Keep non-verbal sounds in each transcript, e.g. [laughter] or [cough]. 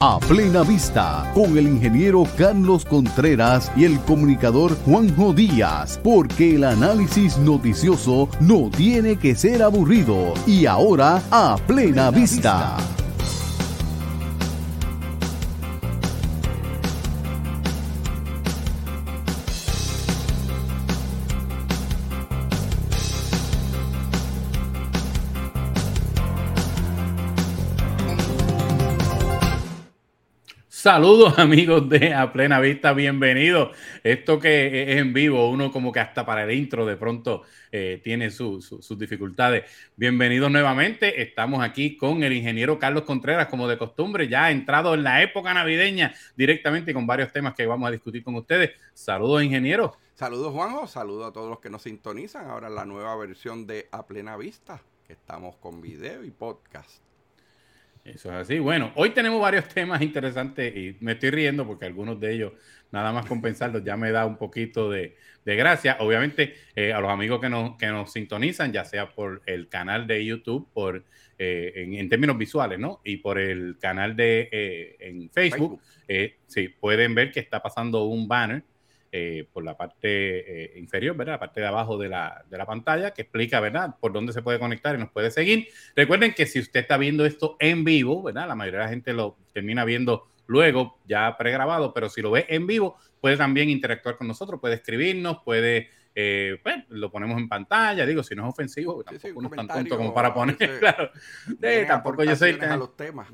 A plena vista, con el ingeniero Carlos Contreras y el comunicador Juanjo Díaz, porque el análisis noticioso no tiene que ser aburrido. Y ahora, a plena vista. Saludos [laughs] amigos de A Plena Vista, bienvenidos. Esto que es en vivo, uno como que hasta para el intro de pronto eh, tiene sus dificultades. Bienvenidos nuevamente, estamos aquí con el ingeniero Carlos Contreras, como de costumbre, ya entrado en la época navideña directamente con varios temas que vamos a discutir con ustedes. Saludos ingeniero. Saludos Juanjo, saludos a todos los que nos sintonizan. Ahora la nueva versión de A Plena Vista, que estamos con video y podcast. Eso es así. Bueno, hoy tenemos varios [laughs] temas interesantes y me estoy riendo porque algunos de ellos, nada más compensarlos, ya me da un poquito de, gracia. Obviamente, eh, a los amigos que nos, que nos sintonizan, ya sea por el canal de YouTube, por eh, en, términos visuales, ¿no? Y por el canal de eh, en Facebook, Facebook. sí, pueden ver que está pasando un banner eh, por la parte eh, inferior, ¿verdad? La parte de abajo de la, de la, pantalla que explica, ¿verdad? Por dónde se puede conectar y nos puede seguir. Recuerden que si usted está viendo esto en vivo, ¿verdad? La mayoría de la gente lo termina viendo luego, ya pregrabado, pero si lo ve en vivo, puede también interactuar con nosotros, puede escribirnos, puede... Eh, pues lo ponemos en pantalla, digo, si no es ofensivo, tampoco no es tan tonto como para poner, [laughs] claro. tampoco yo soy... A los temas.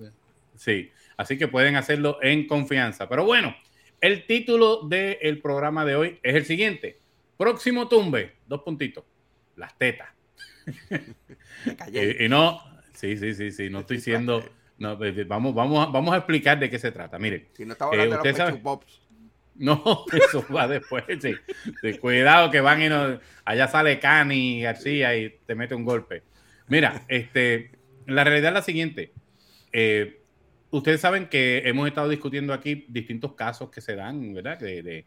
Sí, así que pueden hacerlo en confianza. Pero bueno, el título del programa de hoy es el siguiente. Próximo tumbe, dos puntitos, las tetas. [laughs] y, no, sí, sí, sí, sí, no estoy siendo... No, vamos, vamos, vamos a explicar de qué se trata. Mire, si no está hablando de los Pops. [laughs] No, eso va después. Sí. Cuidado que van y no, allá sale Cani García y te mete un golpe. Mira, este, la realidad es la siguiente. Eh, ustedes saben que hemos estado discutiendo aquí distintos casos que se dan, ¿verdad? De,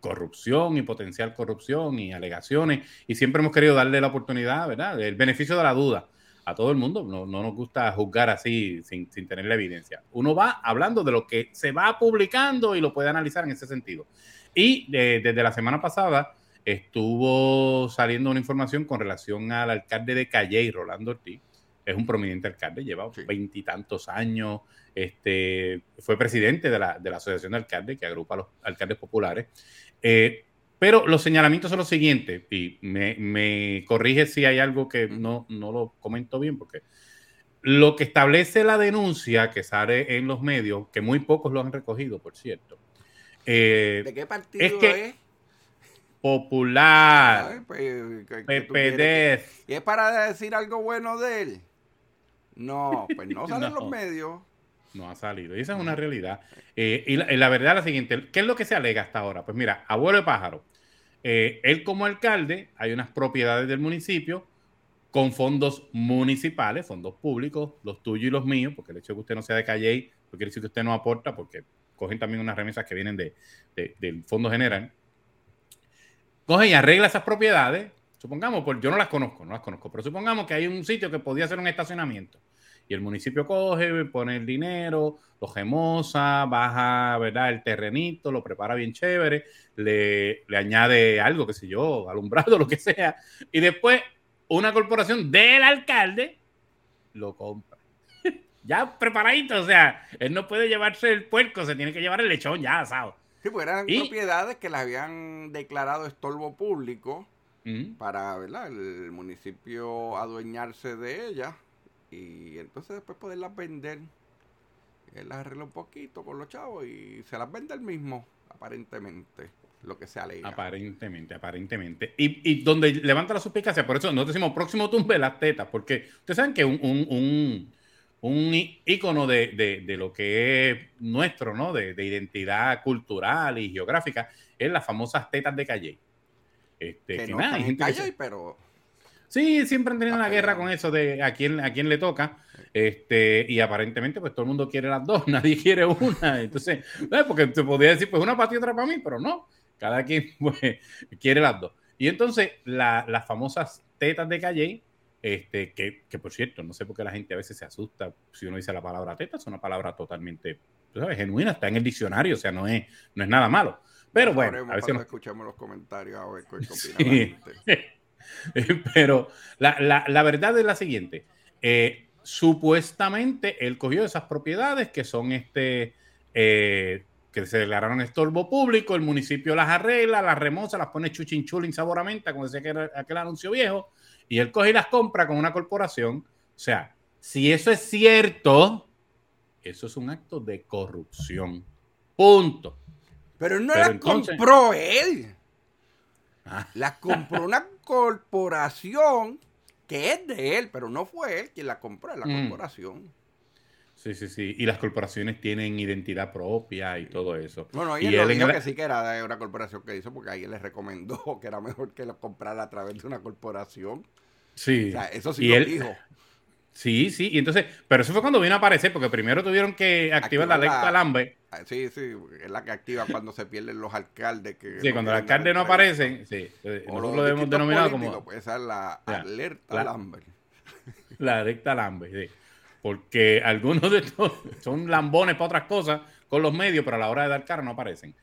corrupción y potencial corrupción y alegaciones, y siempre hemos querido darle la oportunidad, ¿verdad? El beneficio de la duda a todo el mundo. No, nos gusta juzgar así sin, tener la evidencia. Uno va hablando de lo que se va publicando y lo puede analizar en ese sentido. Y desde la semana pasada estuvo saliendo una información con relación al alcalde de Calle, Rolando Ortiz, es un prominente alcalde, lleva veintitantos años, este, fue presidente de la, de la, Asociación de Alcaldes, que agrupa a los alcaldes populares. Eh, pero los señalamientos son los siguientes, y me, corrige si hay algo que no, no lo comento bien, porque lo que establece la denuncia que sale en los medios, que muy pocos lo han recogido, por cierto. Eh, ¿De qué partido es? Que, Popular. Pues, PPD. ¿Y es para decir algo bueno de él? No, pues no [laughs] salen los medios. No ha salido. Y esa es una realidad. Eh, y, la, verdad es la siguiente. ¿Qué es lo que se alega hasta ahora? Pues mira, abuelo de pájaro. Eh, él como alcalde, hay unas propiedades del municipio con fondos municipales, fondos públicos, los tuyos y los míos, porque el hecho de que usted no sea de Calle, no quiere decir que usted no aporta, porque cogen también unas remesas que vienen de, del fondo general. Coge y arregla esas propiedades, Supongamos, pues yo no las conozco, no las conozco, pero supongamos que hay un sitio que podía ser un estacionamiento y el municipio coge, pone el dinero, lo gemosa, baja, ¿verdad? El terrenito, lo prepara bien chévere, le, le añade algo, qué sé yo, alumbrado, [laughs] lo que sea, y después una corporación del alcalde lo compra. [laughs] ya preparadito, o sea, él no puede llevarse el puerco, se tiene que llevar el lechón ya asado. Sí, pues eran propiedades que las habían declarado estorbo público para ¿verdad? el municipio adueñarse de ella y entonces después poderlas vender. Él las arregla un poquito con los chavos y se las vende el mismo, aparentemente, lo que se alega. Aparentemente, aparentemente. Y, y donde levanta la suspicacia, por eso nosotros decimos próximo tumbe las tetas, porque ustedes saben que un, un, un, un ícono de, de, de, lo que es nuestro, ¿no? De, de, identidad cultural y geográfica, es las famosas tetas de Calle. Este, que, no hay gente pero... Sí, siempre han tenido una guerra con eso de a quién, a quién le toca. Este, y aparentemente, pues todo el mundo quiere las dos, [laughs] nadie quiere una. Entonces, eh, porque se podría decir, pues una para ti y otra para mí, pero no. Cada quien [laughs] pues, quiere las dos. Y entonces, las famosas tetas de Calle Este, que, que, por cierto, no sé por qué la gente a veces se asusta si uno dice la palabra teta, es una palabra totalmente sabes, genuina, está en el diccionario, o sea, no es, no es nada malo. Pero bueno, a escuchamos los comentarios a ver qué [laughs] [laughs] Pero la, la, la, verdad es la siguiente: eh, supuestamente él cogió esas propiedades que son este. Eh, que se declararon estorbo público, el municipio las arregla, las remoza, las pone chuchinchulín sabor a menta, como decía aquel, aquel anuncio viejo, y él coge y las compra con una corporación. O sea, si eso es cierto, eso es un acto de corrupción. Punto. Pero no la compró él. Ah. La compró una corporación que es de él, pero no fue él quien la compró, es la mm. corporación. Sí, sí, sí. Y las corporaciones tienen identidad propia y todo eso. Bueno, y, él, dijo que sí que era de una corporación que hizo, porque ahí él le recomendó [laughs] que era mejor que lo comprara a través de una corporación. Sí. O sea, eso sí lo dijo. Sí, sí, y entonces, pero eso fue cuando vino a aparecer, porque primero tuvieron que activar, la ley. Ah, sí, sí, es la que activa cuando se pierden los alcaldes. Que sí, cuando los alcaldes no aparecen, sí, nosotros lo hemos denominado como... Pues esa es la alerta Lambert. La alerta Lambert, [laughs] sí. Porque algunos de estos [laughs] son lambones para otras cosas con los medios, pero a la hora de dar cara no aparecen.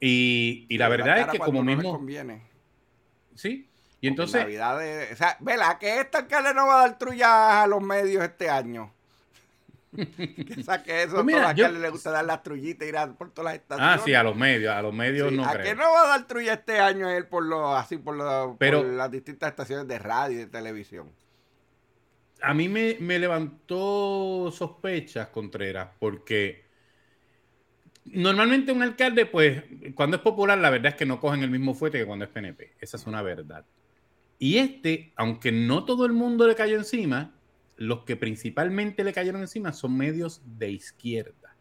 Y, y la verdad es que como mismo... Conviene. Sí, y entonces. o sea, vela, que este alcalde no va a dar trulla a los medios este año. [laughs] que saque eso, pues a los alcaldes les gusta dar las trullitas y ir a, por todas las estaciones. Ah, sí, a los medios, a los medios no. ¿A creo. que no va a dar trulla este año él por lo, así por, lo, Pero, por las distintas estaciones de radio y de televisión? A mí me, me levantó sospechas, Contreras, porque normalmente un alcalde, pues, cuando es popular, la verdad es que no cogen el mismo fuete que cuando es PNP. Esa es una verdad. Y este, aunque no todo el mundo le cayó encima, los que principalmente le cayeron encima son medios de izquierda.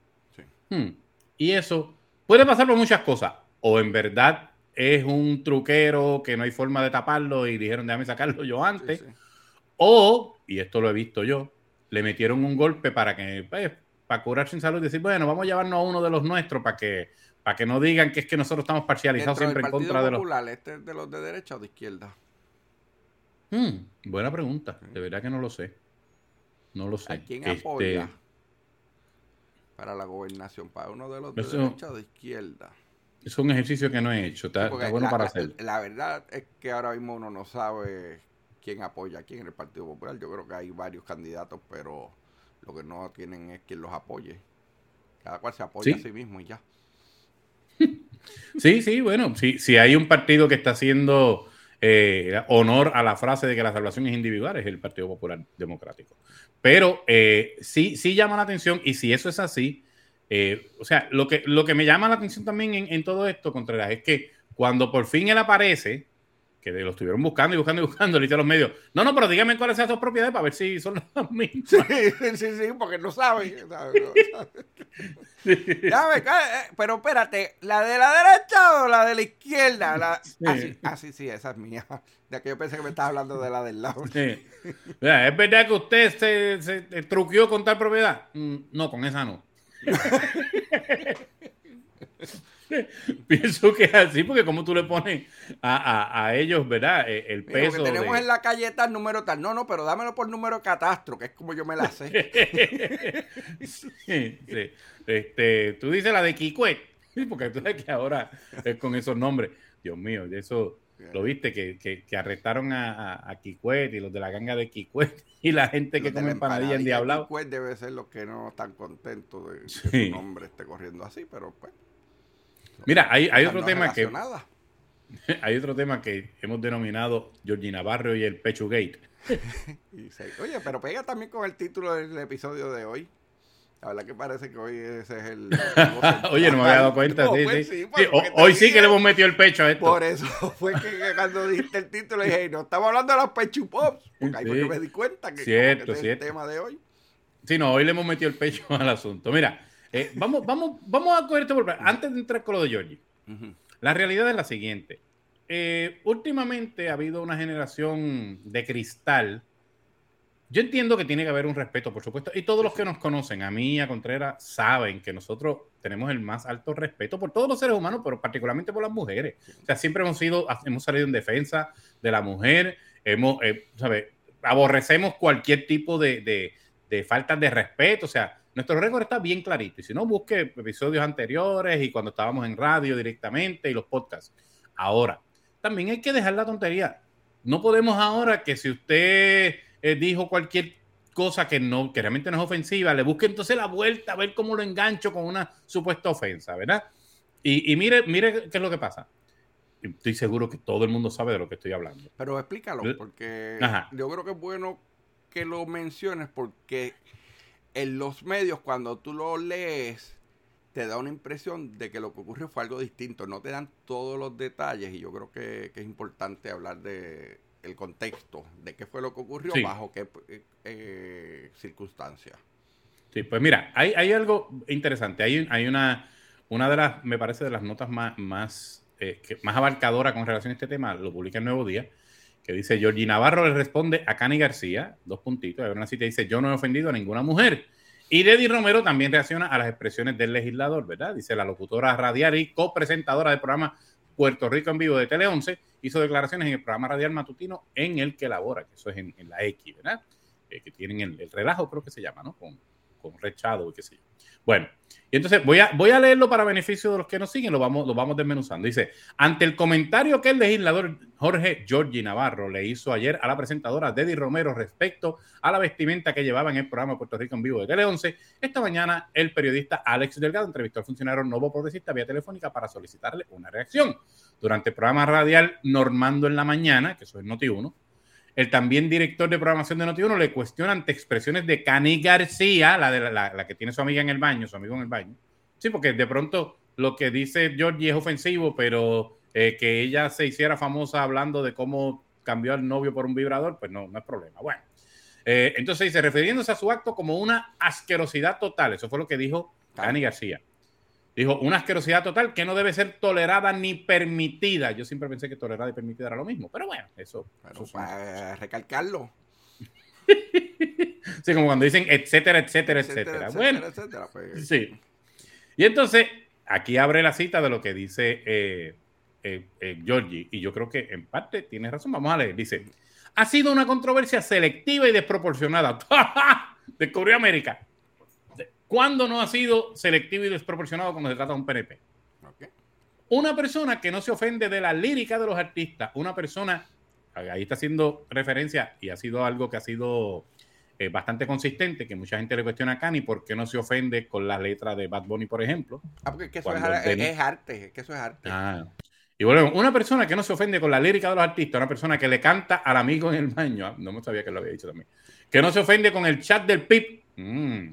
Hmm. Y eso puede pasar por muchas cosas. O en verdad es un truquero que no hay forma de taparlo y dijeron, déjame sacarlo yo antes. O, y esto lo he visto yo, le metieron un golpe para que, pues, para curarse en salud y decir, bueno, vamos a llevarnos a uno de los nuestros para que, para que no digan que es que nosotros estamos parcializados siempre en contra de los. ¿Este de los de derecha o de izquierda? Hmm, buena pregunta. De verdad que no lo sé. No lo sé. ¿A quién este, apoya para la gobernación? ¿Para uno de los de derecha o de izquierda? Es un ejercicio que no he hecho. Está, bueno la, para hacer. La verdad es que ahora mismo uno no sabe quién apoya a quién en el Partido Popular. Yo creo que hay varios candidatos, pero lo que no tienen es quien los apoye. Cada cual se apoya a sí mismo y ya. [laughs] Sí, sí, bueno, si, si hay un partido que está haciendo eh, honor a la frase de que la salvación es individual, es el Partido Popular Democrático. Pero eh, sí, sí llama la atención y si eso es así, eh, o sea, lo que, lo que me llama la atención también en, en todo esto, Contreras, es que cuando por fin él aparece, que lo estuvieron buscando y buscando y buscando, le dice a los medios, no, no, pero dígame cuáles son sus propiedades para ver si son las [laughs] mismas. Sí, sí, sí, porque no saben. [laughs] pero espérate, ¿la de la derecha o la de la izquierda? La... Ah, sí, sí, esa es mía. [laughs] De que yo pensé que me estabas hablando de la del lado. ¿Es verdad que usted se, se truqueó con tal propiedad? Mm, no, con esa no. [laughs] Pienso que es así, porque como tú le pones a, ellos, ¿verdad? E, el peso. que tenemos en la calle tal número tal. No, no, pero dámelo por número catastro, que es como yo me la sé. [laughs] sí, Este, tú dices la de Kikwet, porque tú sabes que ahora es con esos nombres. Dios mío, eso lo viste, que, que, arrestaron a, a, y los de la ganga de Kikwet [laughs] y la gente que come empanadilla en Diablado. Kikwet debe ser los que no están contentos de que su nombre esté corriendo así, pero pues. Mira, hay, hay otro tema que. [laughs] Hay otro tema que hemos denominado Georgina Barrio y el Pecho Gate. [laughs] Oye, pero pega también con el título del episodio de hoy. La verdad que parece que hoy ese es el. [laughs] Oye, no me había dado cuenta. sí, pues sí. hoy sí que le hemos metido el pecho a esto. Por eso fue que cuando dijiste el título dije, no estamos hablando de los Pecho Pops. Porque ahí que me di cuenta que, cierto, es el tema de hoy. Sí, no, hoy le hemos metido el pecho al asunto. Mira, eh, vamos, vamos, vamos a coger esto por Antes de entrar con lo de Georgie, la realidad es la siguiente. Eh, últimamente ha habido una generación de cristal. Yo entiendo que tiene que haber un respeto, por supuesto, y todos los que nos conocen, a mí y a Contreras, saben que nosotros tenemos el más alto respeto por todos los seres humanos, pero particularmente por las mujeres. O sea, siempre hemos sido, hemos salido en defensa de la mujer, hemos, eh, ¿sabes? aborrecemos cualquier tipo de, de, de faltas de respeto. O sea, nuestro récord está bien clarito. Y si no, busque episodios anteriores y cuando estábamos en radio directamente y los podcasts. Ahora, también hay que dejar la tontería. No podemos ahora que si usted eh, dijo cualquier cosa que no, que realmente no es ofensiva, le busque entonces la vuelta a ver cómo lo engancho con una supuesta ofensa, ¿verdad? Y, y mire, mire qué es lo que pasa estoy seguro que todo el mundo sabe de lo que estoy hablando. Pero explícalo, porque yo creo que es bueno que lo menciones porque en los medios cuando tú lo lees te da una impresión de que lo que ocurrió fue algo distinto, no te dan todos los detalles y yo creo que, es importante hablar de el contexto, de qué fue lo que ocurrió, bajo qué eh, eh, circunstancias. Sí, pues mira, hay, hay algo interesante, hay, hay una, una de las, me parece, de las notas más, más eh, más abarcadora con relación a este tema, lo publica el Nuevo Día, que dice, Georgie Navarro le responde a Cani García, dos puntitos, una cita dice, yo no he ofendido a ninguna mujer. Y Deddy Romero también reacciona a las expresiones del legislador, ¿verdad? Dice la locutora radial y copresentadora del programa Puerto Rico en vivo de Tele 11, hizo declaraciones en el programa radial matutino en el que labora, que eso es en, la X, ¿verdad? Eh, que tienen el, el, relajo, creo que se llama, ¿no? Con, con Rechado y qué sé yo. Bueno, y entonces voy a, voy a leerlo para beneficio de los que nos siguen, lo vamos, lo vamos desmenuzando. Dice, ante el comentario que el legislador Jorge Giorgi Navarro le hizo ayer a la presentadora Deddy Romero respecto a la vestimenta que llevaba en el programa Puerto Rico en vivo de Tele 11, esta mañana el periodista Alex Delgado entrevistó al funcionario nuevo progresista vía telefónica para solicitarle una reacción. Durante el programa radial Normando en la Mañana, que eso es Noti1, el también director de programación de Noti1 le cuestiona ante expresiones de Cani García, la, de la, que tiene su amiga en el baño, su amigo en el baño. Sí, porque de pronto lo que dice Georgie es ofensivo, pero eh, que ella se hiciera famosa hablando de cómo cambió al novio por un vibrador, pues no, no es problema. Bueno, eh, entonces dice, refiriéndose a su acto como una asquerosidad total, eso fue lo que dijo Cani García. Dijo, una asquerosidad total que no debe ser tolerada ni permitida. Yo siempre pensé que tolerada y permitida era lo mismo, pero bueno, eso. para recalcarlo. [laughs] sí, como cuando dicen etcétera, etcétera, etcétera. bueno, pues. sí. Y entonces, aquí abre la cita de lo que dice eh, eh, eh, Georgie, y yo creo que en parte tiene razón. Vamos a leer. Dice: Ha sido una controversia selectiva y desproporcionada. [laughs] Descubrió América ¿Cuándo no ha sido selectivo y desproporcionado cuando se trata de un PNP? Una persona que no se ofende de la lírica de los artistas, una persona, ahí está haciendo referencia y ha sido algo que ha sido eh, bastante consistente, que mucha gente le cuestiona a Cani por qué no se ofende con la letra de Bad Bunny, por ejemplo. Ah, porque eso es, arte, que eso es arte. Ah. Y bueno, una persona que no se ofende con la lírica de los artistas, una persona que le canta al amigo en el baño, ah, no me sabía que lo había dicho también, que no se ofende con el chat del PIP, mmm,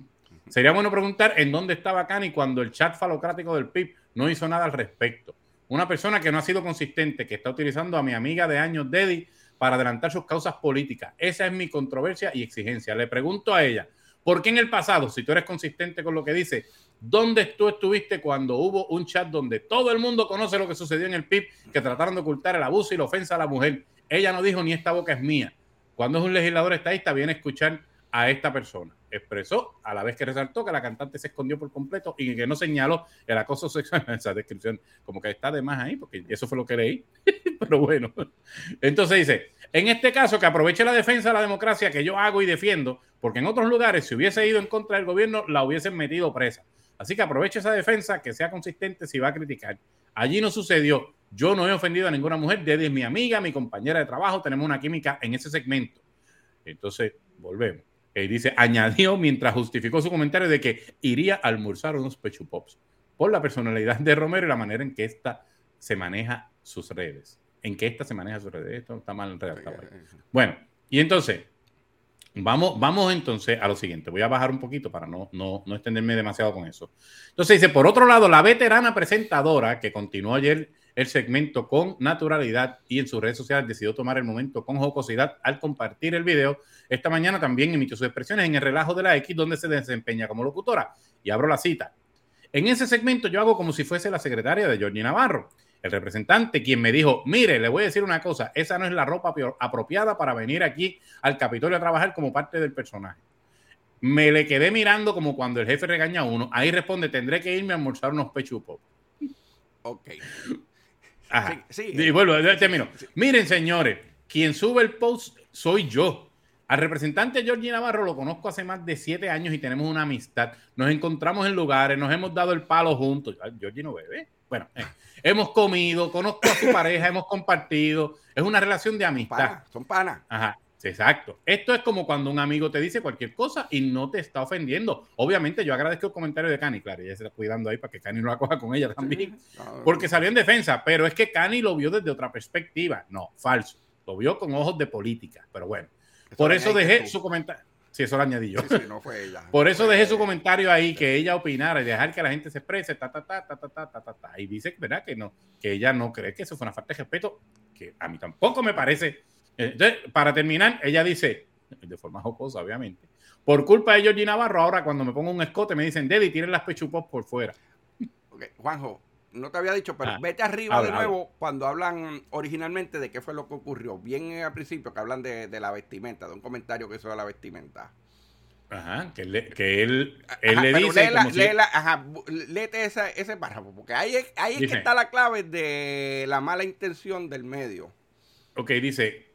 Sería bueno preguntar en dónde estaba Cani cuando el chat falocrático del PIB no hizo nada al respecto. Una persona que no ha sido consistente, que está utilizando a mi amiga de años, Deddy, para adelantar sus causas políticas. Esa es mi controversia y exigencia. Le pregunto a ella, ¿por qué en el pasado, si tú eres consistente con lo que dice, ¿dónde tú estuviste cuando hubo un chat donde todo el mundo conoce lo que sucedió en el PIB, que trataron de ocultar el abuso y la ofensa a la mujer? Ella no dijo ni esta boca es mía. Cuando es un legislador estadista, viene a escuchar a esta persona. Expresó a la vez que resaltó que la cantante se escondió por completo y que no señaló el acoso sexual en [laughs] esa descripción. Como que está de más ahí, porque eso fue lo que leí. [laughs] Pero bueno. Entonces dice, en este caso que aproveche la defensa de la democracia que yo hago y defiendo, porque en otros lugares si hubiese ido en contra del gobierno la hubiesen metido presa. Así que aproveche esa defensa, que sea consistente si va a criticar. Allí no sucedió. Yo no he ofendido a ninguna mujer. Desde mi amiga, mi compañera de trabajo, tenemos una química en ese segmento. Entonces, volvemos eh, dice, añadió mientras justificó su comentario de que iría a almorzar unos pechupops Pops por la personalidad de Romero y la manera en que ésta se maneja sus redes. En que ésta se maneja sus redes. Esto está mal redactado. Bueno, y entonces, vamos, vamos entonces a lo siguiente. Voy a bajar un poquito para no, no, no extenderme demasiado con eso. Entonces dice, por otro lado, la veterana presentadora que continuó ayer el segmento con naturalidad y en sus redes sociales decidió tomar el momento con jocosidad al compartir el video. Esta mañana también emitió sus expresiones en el relajo de la X donde se desempeña como locutora. Y abro la cita. En ese segmento yo hago como si fuese la secretaria de Jorge Navarro, el representante, quien me dijo, mire, le voy a decir una cosa, esa no es la ropa apropiada para venir aquí al Capitolio a trabajar como parte del personaje. Me le quedé mirando como cuando el jefe regaña a uno. Ahí responde, tendré que irme a almorzar unos pechupos. Ok. Sí, y vuelvo, termino. Miren, señores, quien sube el post soy yo. Al representante Georgie Navarro lo conozco hace más de siete años y tenemos una amistad. Nos encontramos en lugares, nos hemos dado el palo juntos. Georgie no bebe. Bueno, eh, hemos comido, conozco a su pareja, hemos compartido. Es una relación de amistad. son panas. Ajá. Exacto. Esto es como cuando un amigo te dice cualquier cosa y no te está ofendiendo. Obviamente, yo agradezco el comentario de Cani, claro, ella se está cuidando ahí para que Cani no la coja con ella también, [laughs] porque salió en defensa, pero es que Cani lo vio desde otra perspectiva. No, falso. Lo vio con ojos de política, pero bueno. por eso dejé su comentario. Sí, eso lo añadí yo. no fue ella. [laughs] Por eso dejé su comentario ahí, que ella opinara y dejar que la gente se exprese, ta, ta, ta, ta, ta, ta, ta, ta. Y dice, ¿verdad? Que no, que ella no cree que eso fue una falta de respeto, que a mí tampoco me parece entonces, para terminar, ella dice, de forma jocosa, obviamente, por culpa de Georgie Navarro, ahora cuando me pongo un escote me dicen, Deddy, tiren las pechupos por fuera. Juanjo, no te había dicho, pero ah, vete arriba de nuevo cuando hablan originalmente de qué fue lo que ocurrió. Bien al principio que hablan de, la vestimenta, de un comentario que hizo de la vestimenta. Ajá, que, él, él le dice. ajá, léete ese párrafo, porque ahí, ahí es que está la clave de la mala intención del medio. Ok, dice: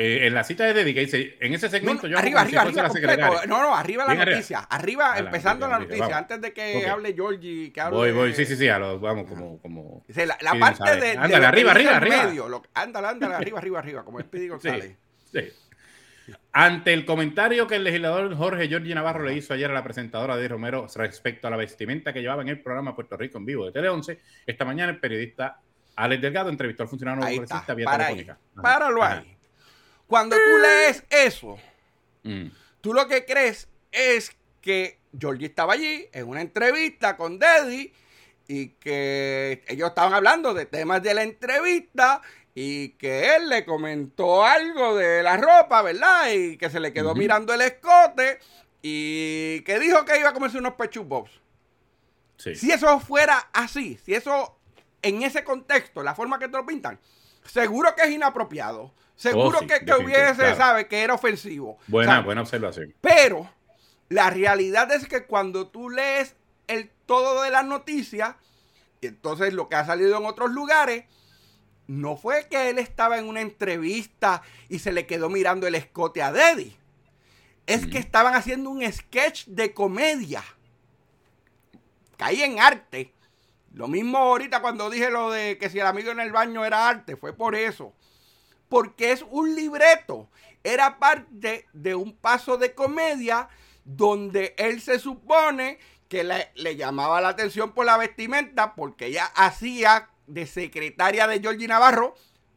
eh, en la cita de Dedica dice, en ese segmento yo... Arriba, arriba, arriba, No, no, arriba la noticia. Arriba, empezando la noticia, antes de que hable Georgie, que hable... Voy, voy, sí, sí, sí, vamos como... como la, parte de, Ándale, arriba, arriba, arriba. Medio, ándale, ándale, arriba, arriba, arriba, como Speedy González. Sí, sí. Ante el comentario que el legislador Jorge Georgie Navarro le hizo ayer a la presentadora de Romero respecto a la vestimenta que llevaba en el programa Puerto Rico en vivo de Tele 11, esta mañana el periodista Alex Delgado entrevistó al funcionario progresista vía telefónica. Páralo ahí. Cuando tú lees eso, mm. tú lo que crees es que Georgie estaba allí en una entrevista con Deddy y que ellos estaban hablando de temas de la entrevista y que él le comentó algo de la ropa, ¿verdad? Y que se le quedó mirando el escote y que dijo que iba a comerse unos pechubos. Sí. Si eso fuera así, si eso en ese contexto, la forma que te lo pintan, seguro que es inapropiado. Seguro oh, que, hubiese, ¿sabe? Que era ofensivo. Buena, buena observación. Pero la realidad es que cuando tú lees el todo de las noticias, entonces lo que ha salido en otros lugares, no fue que él estaba en una entrevista y se le quedó mirando el escote a Deddy. Es que estaban haciendo un sketch de comedia. Caí en arte. Lo mismo ahorita cuando dije lo de que si el amigo en el baño era arte, fue por eso porque es un libreto. Era parte de un paso de comedia donde él se supone que le, llamaba la atención por la vestimenta porque ella hacía de secretaria de Georgie Navarro.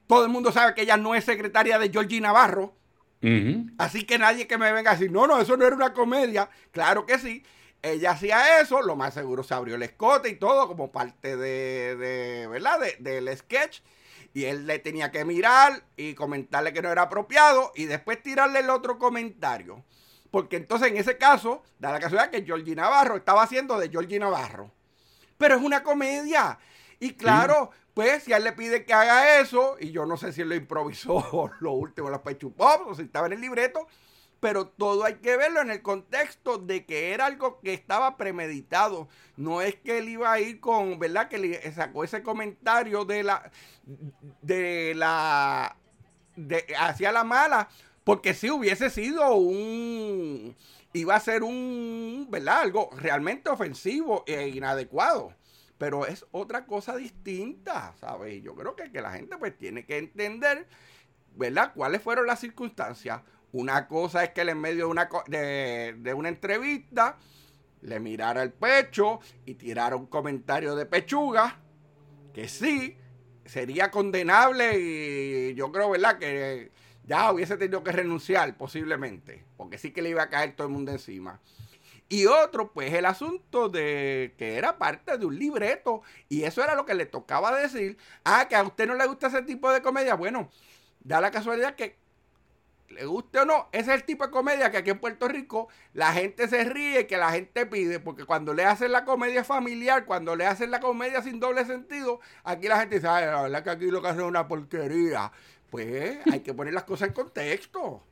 Todo el mundo sabe que ella no es secretaria de Georgie Navarro. Así que nadie que me venga a decir, no, no, eso no era una comedia. Claro que sí. Ella hacía eso, lo más seguro se abrió el escote y todo como parte de, de ¿verdad? del sketch y él le tenía que mirar y comentarle que no era apropiado y después tirarle el otro comentario. Porque entonces en ese caso, da la casualidad que Georgie Navarro estaba haciendo de Georgie Navarro. Pero es una comedia. Y claro, pues si a él le pide que haga eso, y yo no sé si él lo improvisó [laughs] lo último, los Pop, o si estaba en el libreto, pero todo hay que verlo en el contexto de que era algo que estaba premeditado. No es que él iba a ir con, ¿verdad? Que le sacó ese comentario de la, de la, de, hacia la mala, porque si hubiese sido un, iba a ser un, ¿verdad? Algo realmente ofensivo e inadecuado. Pero es otra cosa distinta, ¿sabes? Yo creo que, que la gente pues tiene que entender, ¿verdad? ¿Cuáles fueron las circunstancias? Una cosa es que él en medio de una, de, una entrevista le mirara el pecho y tirara un comentario de pechuga, que sí, sería condenable y yo creo, ¿verdad? Que ya hubiese tenido que renunciar posiblemente, porque sí que le iba a caer todo el mundo encima. Y otro, pues el asunto de que era parte de un libreto y eso era lo que le tocaba decir. Ah, que a usted no le gusta ese tipo de comedia. Bueno, da la casualidad que le guste o no, ese es el tipo de comedia que aquí en Puerto Rico la gente se ríe, que la gente pide, porque cuando le hacen la comedia familiar, cuando le hacen la comedia sin doble sentido, aquí la gente dice, la verdad que aquí lo que hacen es una porquería. Pues hay que poner las cosas en contexto.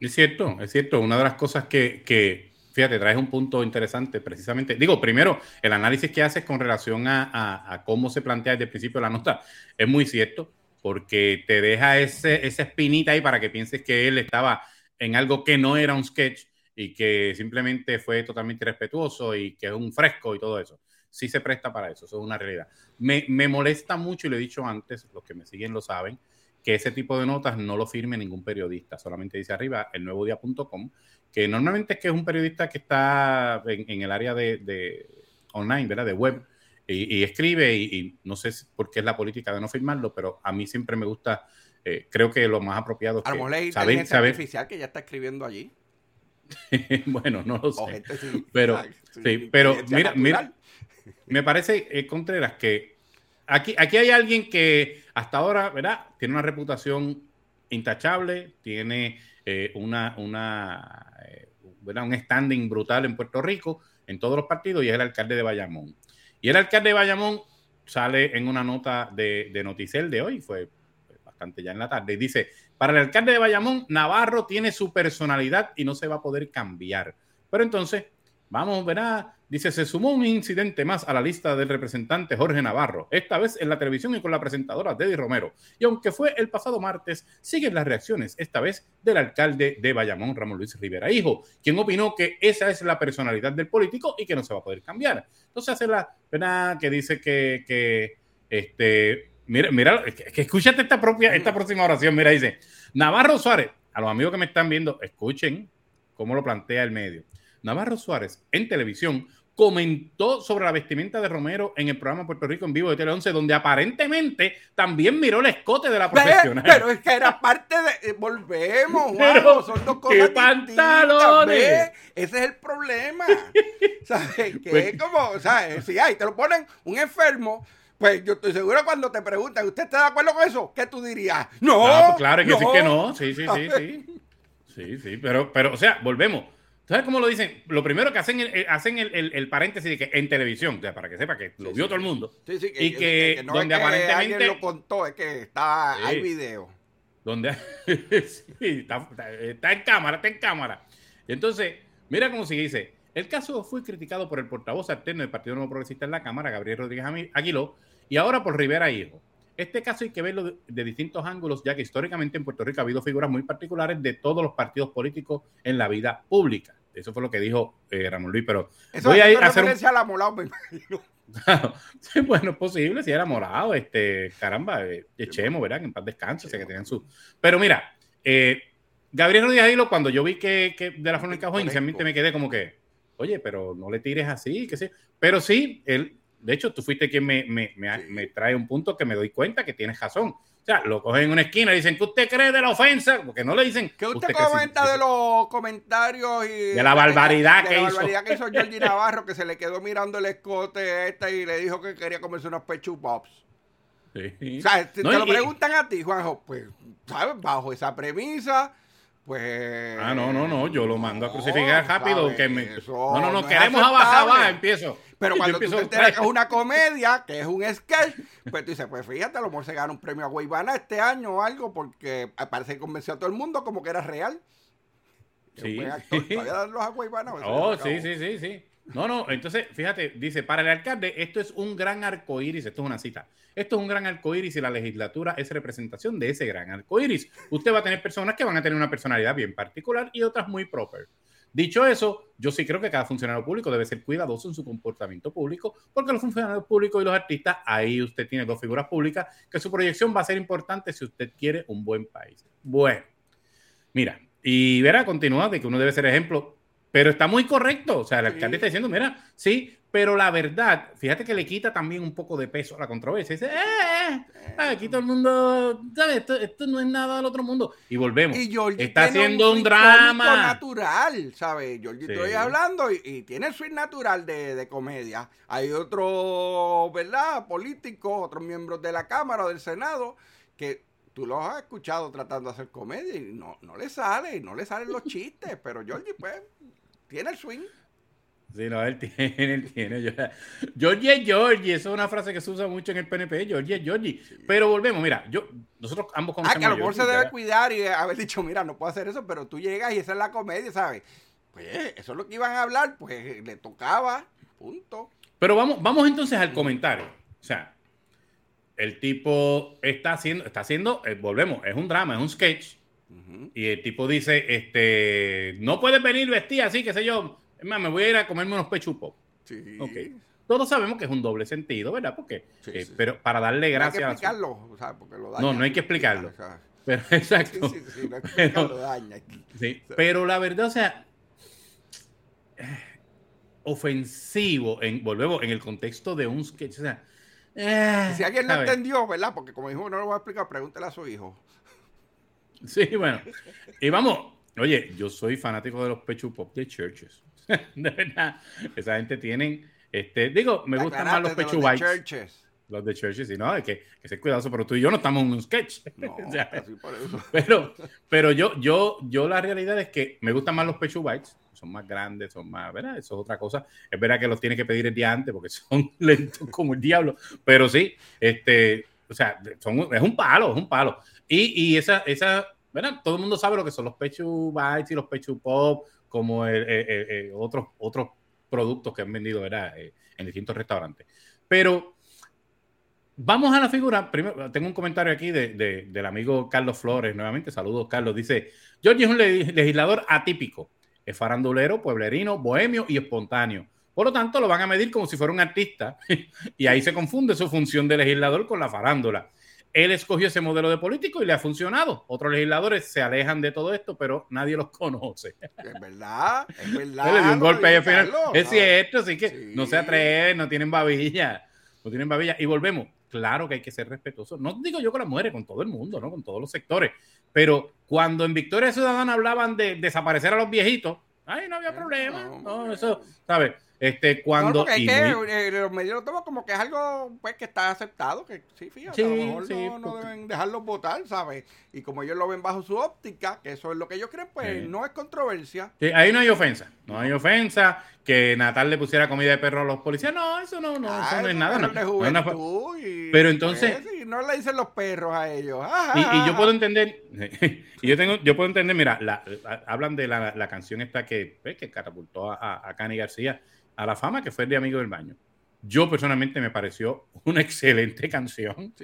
Es cierto, es cierto. Una de las cosas que, que fíjate, traes un punto interesante precisamente. Digo, primero, el análisis que haces con relación a, a cómo se plantea desde el principio la nota es muy cierto porque te deja ese, esa espinita ahí para que pienses que él estaba en algo que no era un sketch y que simplemente fue totalmente irrespetuoso y que es un fresco y todo eso. Sí se presta para eso, eso es una realidad. Me, molesta mucho, y lo he dicho antes, los que me siguen lo saben, que ese tipo de notas no lo firme ningún periodista, solamente dice arriba el nuevo día.com, que normalmente es que es un periodista que está en, el área de, online, ¿verdad? De web, y, escribe, y, no sé por qué es la política de no firmarlo, pero a mí siempre me gusta, eh, creo que lo más apropiado es que saber, saber, artificial que ya está escribiendo allí. [laughs] bueno, no lo sé. pero, [laughs] sí, pero mira, mira, me parece, eh, Contreras, que aquí, aquí hay alguien que hasta ahora, ¿verdad? Tiene una reputación intachable, tiene eh, una, una, eh, un standing brutal en Puerto Rico, en todos los partidos, y es el alcalde de Bayamón. Y el alcalde de Bayamón sale en una nota de, de Noticel de hoy, fue bastante ya en la tarde, y dice, para el alcalde de Bayamón, Navarro tiene su personalidad y no se va a poder cambiar. Pero entonces, vamos, verá, Dice, se sumó un incidente más a la lista del representante Jorge Navarro, esta vez en la televisión y con la presentadora Teddy Romero. Y aunque fue el pasado martes, siguen las reacciones, esta vez del alcalde de Bayamón, Ramón Luis Rivera Hijo, quien opinó que esa es la personalidad del político y que no se va a poder cambiar. Entonces hace la pena que dice que, que este, mira, mira, que, escúchate esta propia, esta próxima oración, mira, dice, Navarro Suárez, a los amigos que me están viendo, escuchen cómo lo plantea el medio. Navarro Suárez en televisión comentó sobre la vestimenta de Romero en el programa Puerto Rico en vivo de Tele 11, donde aparentemente también miró el escote de la profesional. Pero es que era parte de. Eh, volvemos, [laughs] Juan, son dos cosas. ¡Qué pantalones! Ese es el problema. [laughs] ¿Sabes? Que pues es como, ¿sabes? Si hay, te lo ponen un enfermo. Pues yo estoy seguro cuando te preguntan, ¿usted está de acuerdo con eso? ¿Qué tú dirías? No. Ah, pues claro, que no. sí que no. Sí, sí, sí, sí. [laughs] Sí, sí, pero, pero, o sea, volvemos ¿Sabes cómo lo dicen? Lo primero que hacen, eh, hacen el, el, paréntesis de que en televisión, para que sepa que lo vio todo el mundo. Sí, sí, y que, donde aparentemente. lo contó, es que está, hay video. Donde [laughs] sí, está, en cámara, está en cámara. entonces, mira cómo se dice. El caso fue criticado por el portavoz alterno del Partido Nuevo Progresista en la Cámara, Gabriel Rodríguez Aguiló, y ahora por Rivera Hijo. Este caso hay que verlo de, distintos ángulos, ya que históricamente en Puerto Rico ha habido figuras muy particulares de todos los partidos políticos en la vida pública. Eso fue lo que dijo eh, Ramón Luis, pero Eso voy a, hacer a la molado, me imagino. [laughs] sí, bueno, es posible, si era morado, este, caramba, eh, echemos, ¿verdad? en paz descanso, sé que tenían su... Pero mira, eh, Gabriel Rodríguez Hilo, cuando yo vi que, que de la forma del cajón, inicialmente me quedé como que, oye, pero no le tires así, que sí. Pero sí, él de hecho, tú fuiste quien me, me, me, trae un punto que me doy cuenta que tienes razón. O sea, lo cogen en una esquina y dicen, ¿qué usted cree de la ofensa? Porque no le dicen. ¿Qué usted, comenta de los comentarios y. De la barbaridad que hizo. De la barbaridad que hizo Georgie Navarro, que se le quedó mirando el escote este y le dijo que quería comerse unos pechu pops. Sí. O sea, te, lo preguntan a ti, Juanjo. Pues, ¿sabes? Bajo esa premisa pues. Ah, no, no, no. Yo lo mando a crucificar rápido. Que me... no, no, no. queremos abajar, empiezo. Pero [laughs] cuando tú te enteras que es una comedia, que es un sketch, pues tú dices, pues fíjate, a lo mejor se gana un premio a Guaybana este año o algo, porque parece que convenció a todo el mundo como que era real. Sí. [laughs] Oh, sí, sí, sí, sí. No, no, entonces, fíjate, dice, para el alcalde, esto es un gran arco iris, esto es una cita. Esto es un gran arco iris y la legislatura es representación de ese gran arco iris. Usted va a tener personas que van a tener una personalidad bien particular y otras muy proper. Dicho eso, yo sí creo que cada funcionario público debe ser cuidadoso en su comportamiento público, porque los funcionarios públicos y los artistas, ahí usted tiene dos figuras públicas, que su proyección va a ser importante si usted quiere un buen país. Bueno, mira, y verá, continúa de que uno debe ser ejemplo pero está muy correcto. O sea, el alcalde está diciendo, mira, sí, pero la verdad, fíjate que le quita también un poco de peso a la controversia. Dice, eh, eh, eh aquí todo el mundo, ¿sabes? Esto, no es nada del otro mundo. Y volvemos. Y está haciendo un, drama. natural, ¿sabes? Yo estoy hablando y, tiene el swing natural de, de comedia. Hay otros, ¿verdad? Políticos, otros miembros de la Cámara o del Senado que tú los has escuchado tratando de hacer comedia y no, no le sale, no le salen los chistes, pero Georgie, pues, tiene el swing. Sí, no, él [laughs] tiene, él tiene. Georgie es Georgie, eso es una frase que se usa mucho en el PNP, Georgie es Georgie. Pero volvemos, mira, yo, nosotros ambos conocemos Ah, que a lo mejor se debe cuidar y haber dicho, mira, no puedo hacer eso, pero tú llegas y esa es la comedia, ¿sabes? Pues eso es lo que iban a hablar, pues le tocaba, punto. Pero vamos, vamos entonces al comentario. O sea, el tipo está haciendo, está haciendo, eh, volvemos, es un drama, es un sketch Y el tipo dice, este, no puedes venir vestida así, qué sé yo. Es más, me voy a ir a comerme unos pechupos. Sí. Ok. Todos sabemos que es un doble sentido, ¿verdad? Porque, eh, pero para darle gracias. No hay que explicarlo, o sea, porque lo daña, No, no hay que explicarlo. [laughs] pero, exacto. Sí, sí, no hay que [laughs] pero, daña. Sí, pero la verdad, o sea, eh, ofensivo, en, volvemos, en el contexto de un sketch, o sea, eh, si alguien no entendió, ¿verdad? Porque como dijo, no lo voy a explicar, pregúntele a su hijo. Sí, bueno. Y vamos, oye, yo soy fanático de los Pechu Pop de Churches. [laughs] de verdad, esa gente tienen, este, digo, me gustan más los Pechu Bites. Churches. Los de Churches, y no, hay que, que ser cuidadoso, pero tú y yo no estamos en un sketch. [laughs] No, por eso. Pero, pero yo, yo, yo la realidad es que me gustan más los Pechu Bites son más grandes, son más, ¿verdad? Eso es otra cosa. Es verdad que los tienes que pedir el día antes porque [laughs] son lentos como el diablo, pero sí, este, o sea, son, es un palo, es un palo. Y, esa, esa, ¿verdad? Todo el mundo sabe lo que son los Pechu Bites y los Pechu Pop, como otros, otros productos que han vendido, ¿verdad? Eh, en distintos restaurantes. Pero vamos a la figura. Primero, tengo un comentario aquí de, del amigo Carlos Flores, nuevamente. Saludos, Carlos. Dice: George es un legislador atípico. Es farandulero, pueblerino, bohemio y espontáneo. Por lo tanto, lo van a medir como si fuera un artista [laughs] y ahí se confunde su función de legislador con la farándula. Él escogió ese modelo de político y le ha funcionado. Otros legisladores se alejan de todo esto, pero nadie los [laughs] conoce. Es verdad, es verdad. Le dio un golpe ahí al final. Es cierto, así que no se atreven, no tienen babilla. No tienen babilla. Y volvemos. Claro que hay que ser respetuoso. No digo yo con las mujeres, con todo el mundo, ¿no? Con todos los sectores. Pero cuando en Victoria Ciudadana hablaban de desaparecer a los viejitos, ay, no había problema. No, eso, ¿sabes? Este, cuando. No, es que eh, los medios lo toman como que es algo pues, que está aceptado, que sí, fíjate, a lo mejor no, deben dejarlos votar, ¿sabes? Y como ellos lo ven bajo su óptica, que eso es lo que ellos creen, pues no es controversia. Sí, ahí no hay ofensa, no hay ofensa. Que Natal le pusiera comida de perro a los policías, no, eso no, no, eso no es nada. No, Pero entonces. Pues, no le dicen los perros a ellos. y, yo puedo entender, [laughs] y yo tengo, yo puedo entender, mira, la, hablan de la, la, canción esta que, pues, que catapultó a, a Cani García a la fama, que fue el de Amigo del Baño. Yo personalmente me pareció [laughs] una excelente canción.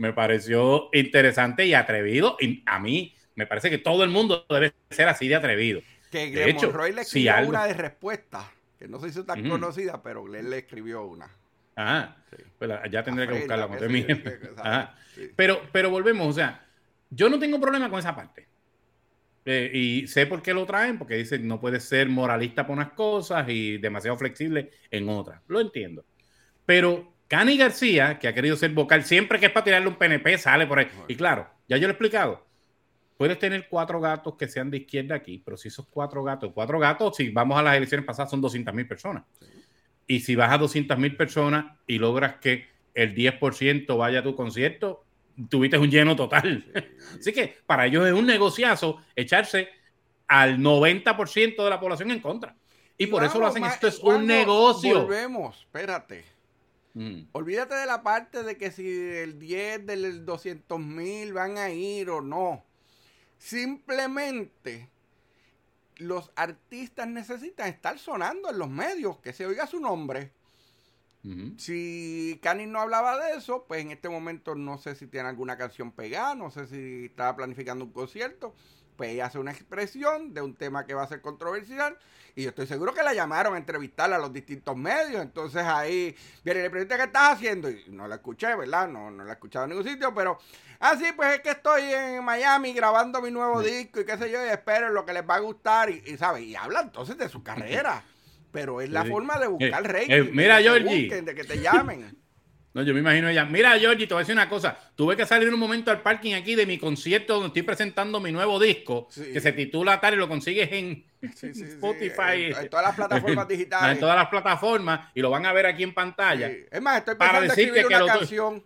Me pareció interesante y atrevido. Y a mí me parece que todo el mundo debe ser así de atrevido. Que de hecho, Roy le escribió una de respuesta, que no se hizo tan conocida, pero Glenn le escribió una. Ah, pues ya tendré que buscarla. [laughs] Pero, pero volvemos, o sea, yo no tengo problema con esa parte. Eh, y sé por qué lo traen, porque dicen no puede ser moralista por unas cosas y demasiado flexible en otras. Lo entiendo. Pero Cani García, que ha querido ser vocal, siempre que es para tirarle un PNP, sale por ahí. Y claro, ya yo lo he explicado. Puedes tener cuatro gatos que sean de izquierda aquí, pero si esos cuatro gatos, cuatro gatos, si vamos a las elecciones pasadas, son 200 mil personas. Y si vas a 200 mil personas y logras que el 10% vaya a tu concierto, tuviste un lleno total. [laughs] Así que para ellos es un negociazo echarse al 90% de la población en contra. Y por eso lo hacen. Esto es un negocio. Volvemos, espérate. Mm. Olvídate de la parte de que si el 10 del 200 mil van a ir o no. Simplemente los artistas necesitan estar sonando en los medios, que se oiga su nombre. Si Canis no hablaba de eso, pues en este momento no sé si tiene alguna canción pegada, no sé si estaba planificando un concierto. Pues ella hace una expresión de un tema que va a ser controversial y yo estoy seguro que la llamaron a entrevistarla a los distintos medios. Entonces ahí viene y le pregunta qué estás haciendo y no la escuché, ¿verdad? No, no la he escuchado en ningún sitio, pero así ah, pues es que estoy en Miami grabando mi nuevo disco y qué sé yo y espero lo que les va a gustar y, y ¿sabes? Y habla entonces de su carrera pero es la forma de buscar rey. Eh, mira, Georgie. de que te llamen. No, yo me imagino ella. Mira, Georgie, te voy a decir una cosa. Tuve que salir un momento al parking aquí de mi concierto donde estoy presentando mi nuevo disco, que se titula Tal y lo consigues en Spotify. En, todas las plataformas [laughs] digitales. En todas las plataformas y lo van a ver aquí en pantalla. Es más, estoy pensando para decirte que una canción.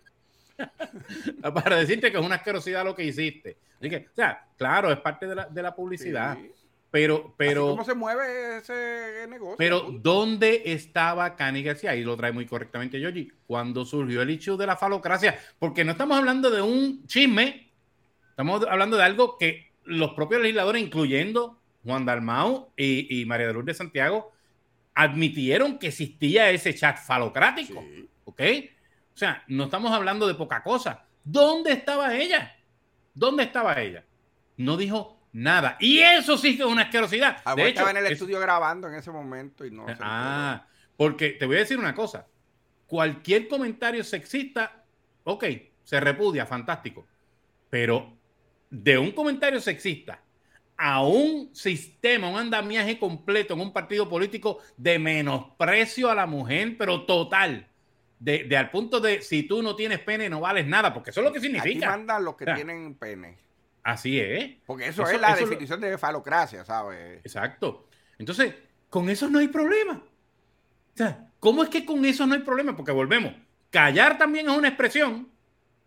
[laughs] para decirte que es una asquerosidad lo que hiciste. Así que, o sea, claro, es parte de la, de la publicidad. Pero, pero. ¿Cómo se mueve ese negocio? Pero, ¿dónde estaba Cani García? Ahí lo trae muy correctamente Yogi. Cuando surgió el issue de la falocracia. Porque no estamos hablando de un chisme. Estamos hablando de algo que los propios legisladores, incluyendo Juan Dalmau y, María de Lourdes Santiago, admitieron que existía ese chat falocrático. ¿Ok? O sea, no estamos hablando de poca cosa. ¿Dónde estaba ella? ¿Dónde estaba ella? no dijo nada. Y eso sí que es una asquerosidad. Ah, de hecho, estaba en el estudio grabando en ese momento y no. Ah, porque te voy a decir una cosa. Cualquier comentario sexista, ok, se repudia, fantástico. Pero de un comentario sexista a un sistema, un andamiaje completo en un partido político de menosprecio a la mujer, pero total. De, al punto de si tú no tienes pene no vales nada, porque eso es lo que significa. Aquí mandan los que tienen pene. Así es. Porque eso, es la definición de falocracia, ¿sabes? Exacto. Entonces, con eso no hay problema. O sea, ¿cómo es que con eso no hay problema? Porque volvemos. Callar también es una expresión.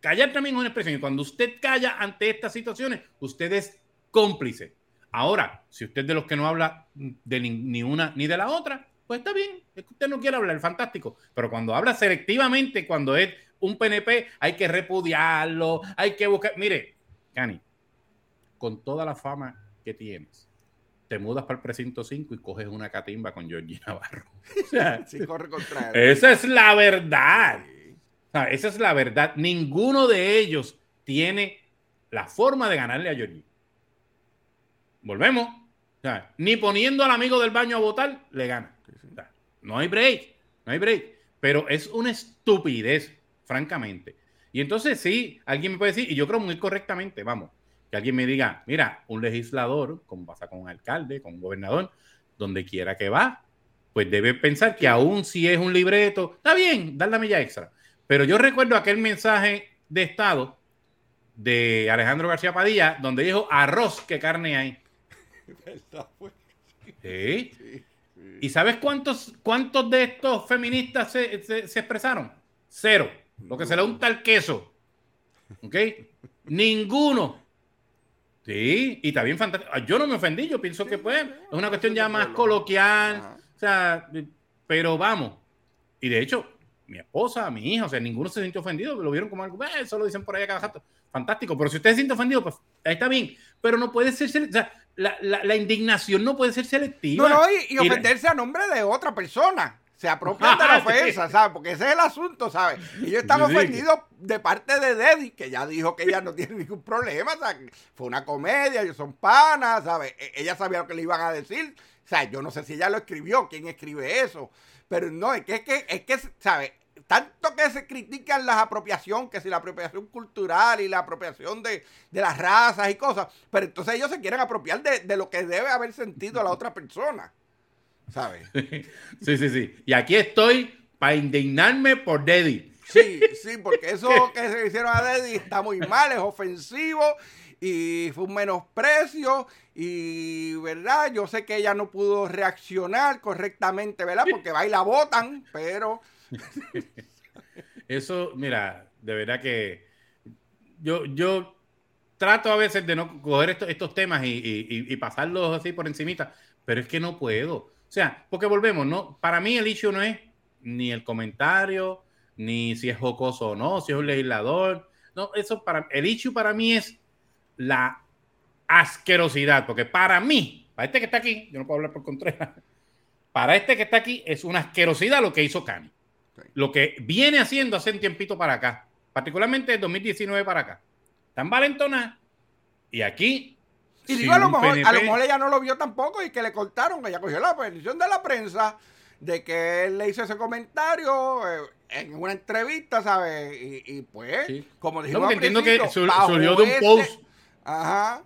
Callar también es una expresión. Y cuando usted calla ante estas situaciones, usted es cómplice. Ahora, si usted de los que no habla de ni, una ni de la otra, pues está bien. Es que usted no quiere hablar, fantástico. Pero cuando habla selectivamente, cuando es un PNP, hay que repudiarlo, hay que buscar. Mire, Cani, con toda la fama que tienes, te mudas para el precinto 5 y coges una catimba con Georgie Navarro. [laughs] [laughs] sí, corre contra Esa es la verdad. esa es la verdad. Ninguno de ellos tiene la forma de ganarle a Georgie. Volvemos. ni poniendo al amigo del baño a votar, le gana. no hay break. No hay break. Pero es una estupidez, francamente. Y entonces sí, alguien me puede decir, y yo creo muy correctamente, vamos, que alguien me diga, mira, un legislador, como pasa con un alcalde, con un gobernador, donde quiera que va, pues debe pensar que aún si es un libreto, está bien, dar la milla extra. Pero yo recuerdo aquel mensaje de Estado de Alejandro García Padilla, donde dijo arroz que carne hay. ¿Y sabes cuántos, cuántos de estos feministas se, expresaron? Cero. Lo que se le unta el queso. ¿Ok? Ninguno. Sí, y bien fantástico. Ah, yo no me ofendí, yo pienso que pues es una cuestión ya más coloquial. O sea, pero vamos. Y de hecho, mi esposa, mi hija, o sea, ninguno se sintió ofendido, lo vieron como algo, eh, eso lo dicen por ahí cada rato. Fantástico, pero si usted se siente ofendido, pues ahí está bien. Pero no puede ser, o sea, la, indignación no puede ser selectiva. No, no, y, ofenderse a nombre de otra persona. Se apropian de la [laughs] ofensa, ¿sabes? Porque ese es el asunto, ¿sabes? Y yo estaba ofendido de parte de Deddy, que ya dijo que ella no [laughs] tiene ningún problema, ¿sabes? Fue una comedia, ellos son panas, ¿sabes? E, ella sabía lo que le iban a decir. O sea, yo no sé si ella lo escribió, quién escribe eso. Pero no, es que, es que, es que ¿sabes? tanto que se critican las apropiación, que si la apropiación cultural y la apropiación de, las razas y cosas, pero entonces ellos se quieren apropiar de, lo que debe haber sentido la otra persona. ¿Sabes? [laughs] Sí, sí, sí. Y aquí estoy para indignarme por Deddy. Sí, [laughs] sí, porque eso que se hicieron a Deddy está muy mal, es ofensivo y fue un menosprecio y, ¿verdad? Yo sé que ella no pudo reaccionar correctamente, ¿verdad? Porque va y la votan, pero [laughs] Eso, mira, de verdad que yo, yo trato a veces de no coger estos, temas y, pasarlos así por encimita, pero es que no puedo. O sea, porque volvemos, ¿no? Para mí el issue no es ni el comentario, ni si es jocoso o no, si es un legislador. No, eso para el issue para mí es la asquerosidad, porque para mí, para este que está aquí, yo no puedo hablar por Contreras, [laughs] para este que está aquí es una asquerosidad lo que hizo Cani lo que viene haciendo hace un tiempito para acá, particularmente de 2019 para acá. Tan valentona. Y aquí. Y digo, a lo, mejor, a lo mejor ella no lo vio tampoco y que le cortaron. Ella cogió la petición de la prensa de que él le hizo ese comentario eh, en una entrevista, ¿sabes? Y, pues, como dijimos. No, entiendo que surgió de un post. Ajá.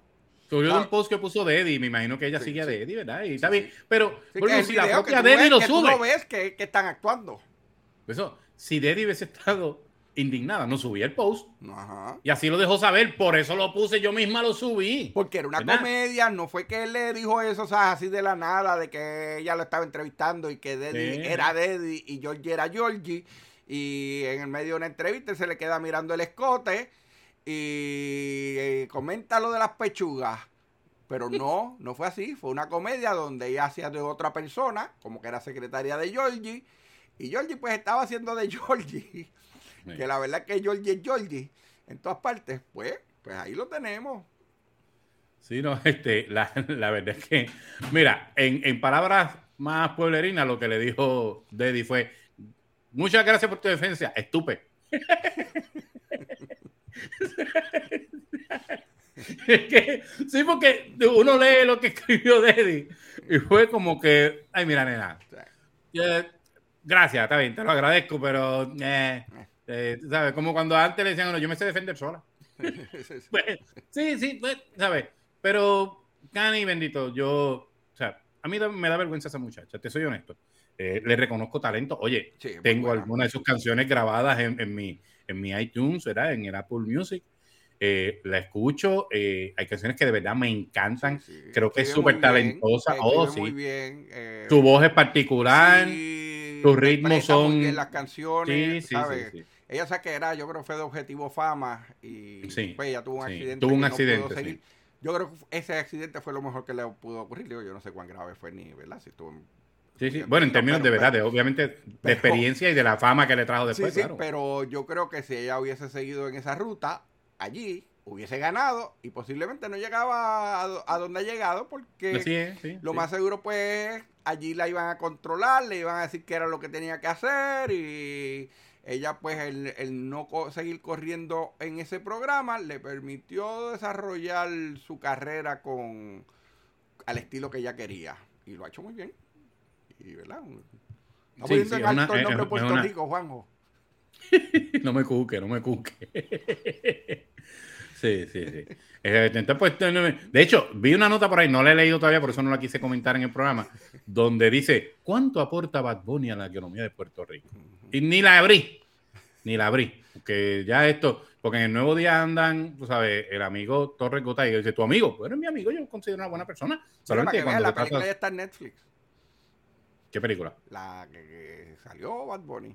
Surgió de un post que puso de Eddie. Me imagino que ella sigue a Eddie, ¿verdad? Y está bien. Pero, si la propia Eddie lo sube. Lo ves que, que están actuando. Eso, si Deddy hubiese estado indignada, no subía el post. Y así lo dejó saber, por eso lo puse, yo misma lo subí. Porque era una comedia, no fue que él le dijo eso, o sea, así de la nada, de que ella lo estaba entrevistando y que Deddy era Deddy y Georgie era Georgie. Y en el medio de una entrevista se le queda mirando el escote y eh, comenta lo de las pechugas. Pero no, no fue así, fue una comedia donde ella hacía de otra persona, como que era secretaria de Georgie y Georgie pues estaba haciendo de Georgie. Que la verdad que Georgie es Georgie. En todas partes, pues, pues ahí lo tenemos. Sí, no, [laughs] este, la, verdad es que, mira, en, palabras más pueblerinas, lo que le dijo Deddy fue, muchas gracias por tu defensa, estupe. [laughs] sí, porque uno lee lo que escribió Deddy y fue como que, ay, mira, nena, gracias, está bien, te lo agradezco, pero, eh, eh, ¿sabes? Como cuando antes le decían, no, yo me sé defender sola. [laughs] Pues, sí, sí, pues, ¿sabes? Pero, Cani, bendito, yo, o sea, a mí me da vergüenza esa muchacha, te soy honesto. Eh, le reconozco talento. Oye, tengo algunas de sus canciones grabadas en, mi, en mi iTunes, ¿verdad? En el Apple Music. Eh, la escucho. Eh, hay canciones que de verdad me encantan. Creo que es súper talentosa. Oh, sí. Su voz es particular. sus ritmos son. las canciones. Ella sabe que era, yo creo que fue de objetivo fama. Y pues ella tuvo un accidente. Tuvo un accidente. Yo creo que ese accidente fue lo mejor que le pudo ocurrir. yo no sé cuán grave fue ni, ¿verdad? Si estuvo en Sí, sí. Bueno, en términos de verdad, de, obviamente de experiencia y de la fama que le trajo después. Sí, sí, pero yo creo que si ella hubiese seguido en esa ruta, allí hubiese ganado y posiblemente no llegaba a, donde ha llegado porque lo más seguro pues allí la iban a controlar, le iban a decir qué era lo que tenía que hacer y ella pues el, el no seguir corriendo en ese programa le permitió desarrollar su carrera con al estilo que ella quería y lo ha hecho muy bien y, ¿verdad? Estamos sí, sí, en alto el nombre de Puerto Rico, Juanjo. [laughs] no me cuque, no me cuque. [laughs] sí, sí, sí. Entonces, pues, de hecho, vi una nota por ahí, no la he leído todavía, por eso no la quise comentar en el programa, donde dice, ¿cuánto aporta Bad Bunny a la economía de Puerto Rico? Y ni la abrí, ni la abrí, porque ya esto, porque en el nuevo día andan, tú sabes, el amigo Torres Gotay, y dice, tu amigo, tú eres mi amigo, yo considero una buena persona. Solamente cuando la película ya está en Netflix. ¿Qué película? La que, salió Bad Bunny.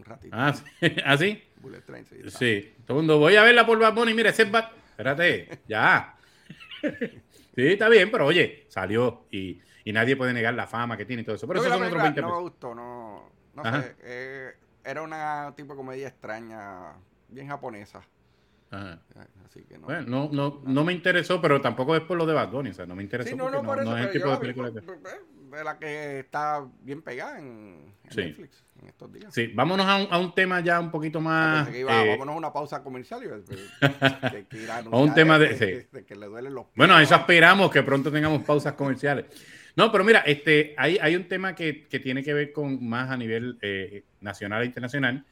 Un ratito. Ah, sí. [laughs] ¿Ah, sí? Bullet Train, sí. Sí. Todo el mundo, voy a verla por Bad Bunny. Mira, ese es Bad... Espérate, ya. [laughs] sí, está bien, pero oye, salió y, y, nadie puede negar la fama que tiene y todo eso. Pero eso son otros 20 No me gustó, no, no sé. Eh, era una tipo de comedia extraña, bien japonesa. Ajá. Así que no, bueno, no, no, no, me interesó, pero tampoco es por lo de Bad Bunny, o sea, no me interesó sí, no, no, no, es el tipo de película que de la que está bien pegada en, Netflix en estos días. Sí, vámonos a un, tema ya un poquito más. Eh, vámonos a una pausa comercial. Y, [laughs] a un tema de, que le duelen los Bueno, a eso aspiramos que pronto tengamos pausas comerciales. No, pero mira, este, hay, hay un tema que, que tiene que ver con más a nivel eh, nacional e internacional.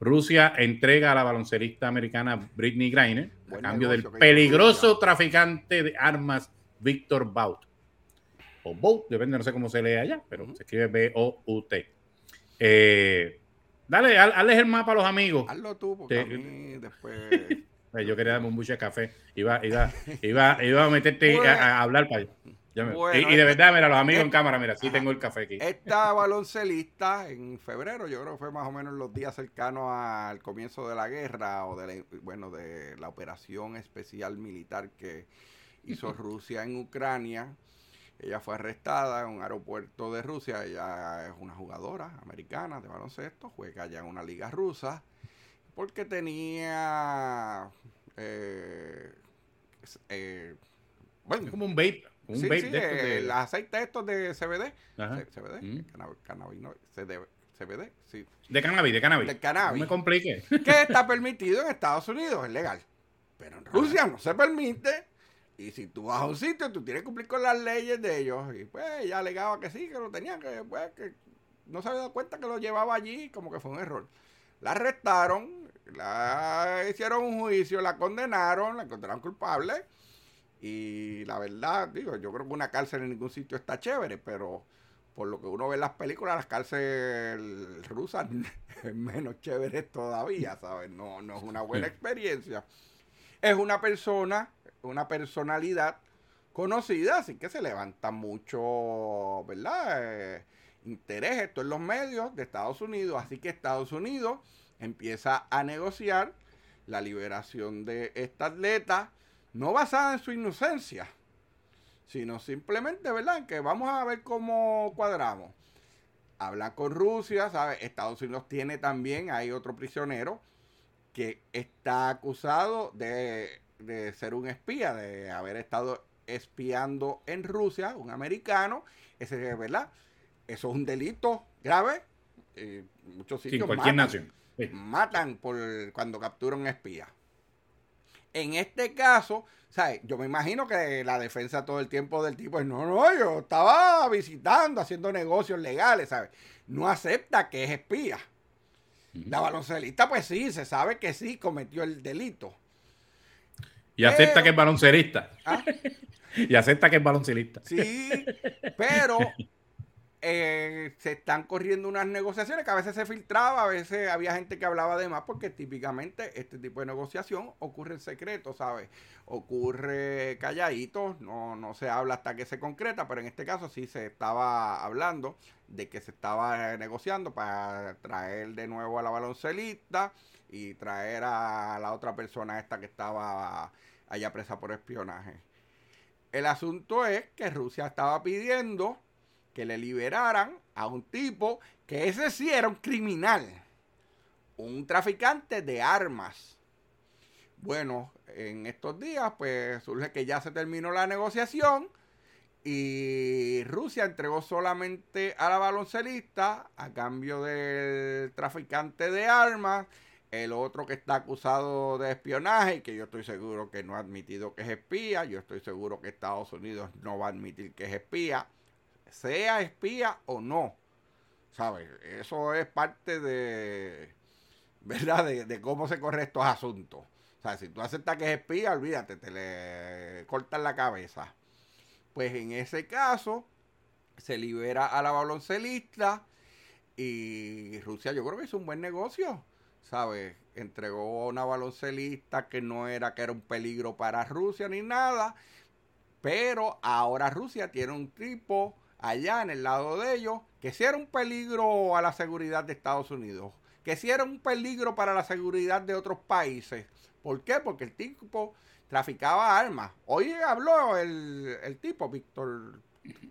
Rusia entrega a la baloncelista americana Britney Griner a cambio del peligroso traficante de armas Víctor Baut o Bout, depende, no sé cómo se lee allá, pero se escribe B-O-U-T. Eh, dale, hazles el mapa a los amigos. Hazlo tú, porque a mí después... [laughs] Yo quería darme un buche de café. Iba, iba, [laughs] iba, iba a meterte a, hablar para allá. y, de verdad, mira, los amigos en cámara, mira, sí tengo el café aquí. Esta baloncelista en febrero, yo creo que fue más o menos los días cercanos al comienzo de la guerra o de bueno, de la operación especial militar que hizo [laughs] Rusia en Ucrania. Ella fue arrestada en un aeropuerto de Rusia. Ella es una jugadora americana de baloncesto, juega allá en una liga rusa, porque tenía. Eh, eh, bueno, como un vape. Un sí, vape sí, de, de... el aceite estos de CBD. CBD, mm. cannabis, no, CBD, sí. De cannabis, de cannabis. De cannabis. No me complique. Que está permitido en Estados Unidos, es legal. Pero en Rusia no se permite. Y si tú vas a un sitio, tú tienes que cumplir con las leyes de ellos. Y pues ella alegaba que sí, que lo tenían, que pues que no se había dado cuenta que lo llevaba allí, como que fue un error. La arrestaron, la hicieron un juicio, la condenaron, la encontraron culpable. Y la verdad, digo, yo creo que una cárcel en ningún sitio está chévere, pero por lo que uno ve en las películas, las cárceles rusas [laughs] es menos chéveres todavía, ¿sabes? No, no es una buena [laughs] experiencia. Es una persona una personalidad conocida, así que se levanta mucho, ¿verdad? Eh, interés esto en los medios de Estados Unidos, así que Estados Unidos empieza a negociar la liberación de esta atleta, no basada en su inocencia, sino simplemente, ¿verdad? Que vamos a ver cómo cuadramos. Habla con Rusia, ¿sabes? Estados Unidos tiene también, hay otro prisionero que está acusado de de ser un espía, de haber estado espiando en Rusia, un americano, ese, ¿verdad? Eso es un delito grave. Eh, muchos sitios cualquier matan, nación. matan por cuando capturan un espía. En este caso, ¿sabes? Yo me imagino que la defensa todo el tiempo del tipo es, no, no, yo estaba visitando, haciendo negocios legales, ¿sabes? No acepta que es espía. La baloncelista, pues sí, se sabe que sí cometió el delito. [laughs] Y acepta que es baloncelista. ¿Ah? y acepta que es baloncelista. Sí, pero eh, se están corriendo unas negociaciones que a veces se filtraba, a veces había gente que hablaba de más, porque típicamente este tipo de negociación ocurre en secreto, ¿sabes? Ocurre calladito, no, no se habla hasta que se concreta, pero en este caso sí se estaba hablando de que se estaba negociando para traer de nuevo a la baloncelista y traer a la otra persona esta que estaba allá presa por espionaje. El asunto es que Rusia estaba pidiendo que le liberaran a un tipo que ese sí era un criminal, un traficante de armas. Bueno, en estos días pues surge que ya se terminó la negociación y Rusia entregó solamente a la baloncelista a cambio del traficante de armas, el otro que está acusado de espionaje que yo estoy seguro que no ha admitido que es espía, yo estoy seguro que Estados Unidos no va a admitir que es espía sea espía o no. ¿Sabes? Eso es parte de, ¿verdad? De, cómo se corre estos asuntos. O sea, si tú aceptas que es espía, olvídate, te le cortan la cabeza. Pues en ese caso, se libera a la baloncelista y Rusia yo creo que hizo un buen negocio, ¿sabes? Entregó a una baloncelista que no era que era un peligro para Rusia ni nada, pero ahora Rusia tiene un tipo allá en el lado de ellos, que si era un peligro a la seguridad de Estados Unidos, que si era un peligro para la seguridad de otros países. ¿Por qué? Porque el tipo traficaba armas. Hoy habló el, tipo, Víctor,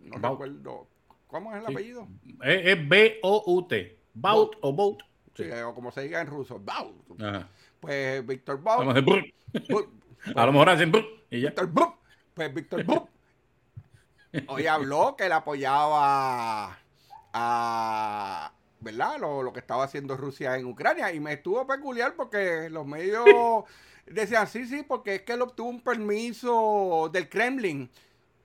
no recuerdo, ¿cómo es el apellido? Es, B-O-U-T, Baut o Bout. Sí, o como se diga en ruso, Baut. Pues Víctor Baut. [laughs] A lo mejor hacen y ya. Víctor Pues Víctor Bout Hoy habló que él apoyaba a, ¿verdad? Lo, que estaba haciendo Rusia en Ucrania. Y me estuvo peculiar porque los medios decían, sí, sí, porque es que él obtuvo un permiso del Kremlin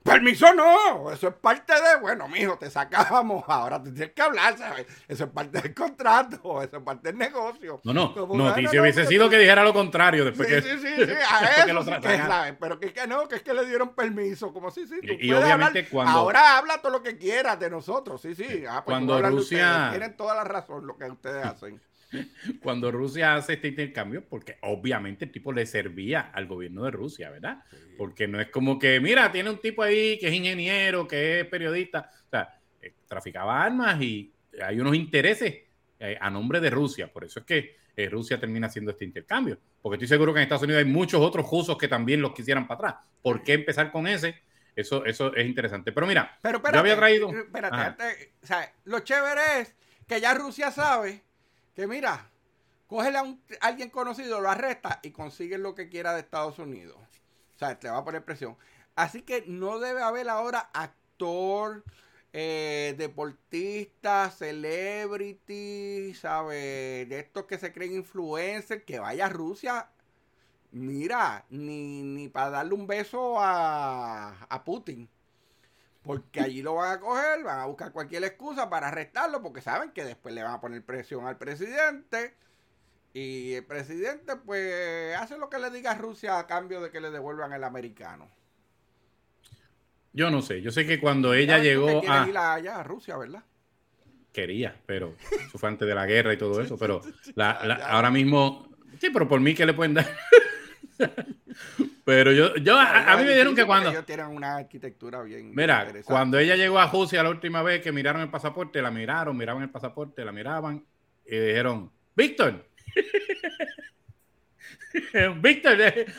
Permiso no, eso es parte de, bueno, mijo, te sacábamos, ahora te tienes que hablar, ¿sabes? Eso es parte del contrato, eso es parte del negocio. No, no, no, si hubiese sido que dijera lo contrario después que... Sí, sí, [laughs] sí, a eso que, ¿sabes? Pero que, que no, que es que le dieron permiso, como sí, sí, tú y, obviamente cuando... Ahora habla todo lo que quieras de nosotros, sí, sí. Ah, pues cuando Rusia... tienen toda la razón lo que ustedes hacen. [laughs] cuando Rusia hace este intercambio, porque obviamente el tipo le servía al gobierno de Rusia, ¿verdad? Porque no es como que, mira, tiene un tipo ahí que es ingeniero, que es periodista, o sea, eh, traficaba armas y hay unos intereses eh, a nombre de Rusia, por eso es que eh, Rusia termina haciendo este intercambio, porque estoy seguro que en Estados Unidos hay muchos otros rusos que también los quisieran para atrás. ¿Por qué empezar con ese? Eso, eso es interesante. Pero mira, Pero yo había traído... Espérate, o sea, lo chévere es que ya Rusia sabe que mira, cógele a, alguien conocido, lo arresta y consigue lo que quiera de Estados Unidos. O sea, te va a poner presión. Así que no debe haber ahora actor, eh, deportista, celebrity, ¿sabes? De estos que se creen influencers, que vaya a Rusia. Mira, ni, ni para darle un beso a, a Putin. Porque allí lo van a coger, van a buscar cualquier excusa para arrestarlo, porque saben que después le van a poner presión al presidente. Y el presidente, pues, hace lo que le diga a Rusia a cambio de que le devuelvan el americano. Yo no sé, yo sé que cuando ella llegó a... Ir allá a Rusia, ¿verdad? Quería, pero eso fue antes de la guerra y todo eso, pero ahora mismo, sí, pero por mí, ¿qué le pueden dar? [laughs] Pero yo, yo a, mí me dijeron que cuando. Ellos tienen una arquitectura bien. Mira, cuando ella llegó a Rusia la última vez que miraron el pasaporte, la miraron, miraban el pasaporte, la miraban y dijeron: Víctor. [laughs] Víctor,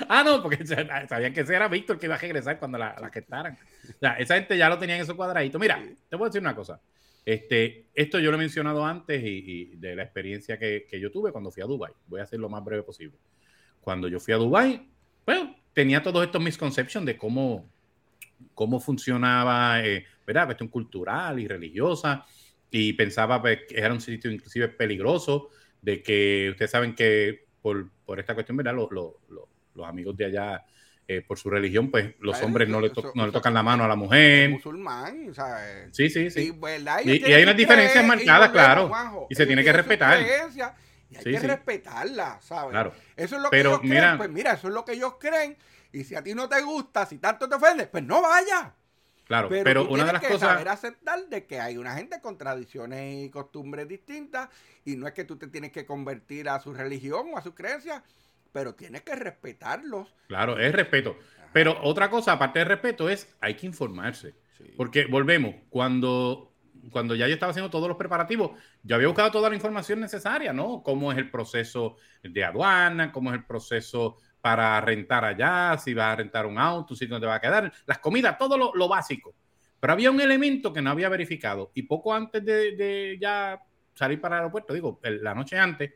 ah, no, porque sabían que ese era Víctor que iba a regresar cuando la, la gestaran. O sea, esa gente ya lo tenía en esos cuadraditos. Mira, te voy a decir una cosa. Este, esto yo lo he mencionado antes y, de la experiencia que, que, yo tuve cuando fui a Dubai. Voy a hacer lo más breve posible. Cuando yo fui a Dubai, bueno, tenía todos estos misconceptions de cómo, cómo funcionaba, eh, ¿verdad? Cuestión cultural y religiosa. Y pensaba pues, que era un sitio inclusive peligroso, de que ustedes saben que por, esta cuestión, ¿verdad? Los, los amigos de allá, eh, por su religión, pues los hombres no le, no le tocan la mano a la mujer. Musulmán, ¿sabes? Sí, sí, sí. Y, hay unas diferencias marcadas, claro. y se tiene que respetar. Y hay que respetarla, ¿sabes? Claro. Eso es lo que ellos creen. Pues mira, eso es lo que ellos creen. Y si a ti no te gusta, si tanto te ofende, pues no vaya. Claro, pero, una de las que cosas. saber aceptar de que hay una gente con tradiciones y costumbres distintas y no es que tú te tienes que convertir a su religión o a su creencia, pero tienes que respetarlos. Claro, es respeto. Pero otra cosa, aparte de respeto, es hay que informarse. Porque volvemos, cuando, cuando ya yo estaba haciendo todos los preparativos, yo había buscado toda la información necesaria, ¿no? Cómo es el proceso de aduana, cómo es el proceso para rentar allá, si vas a rentar un auto, si no te va a quedar, las comidas, todo lo, básico. Pero había un elemento que no había verificado y poco antes de, ya salir para el aeropuerto, digo, la noche antes,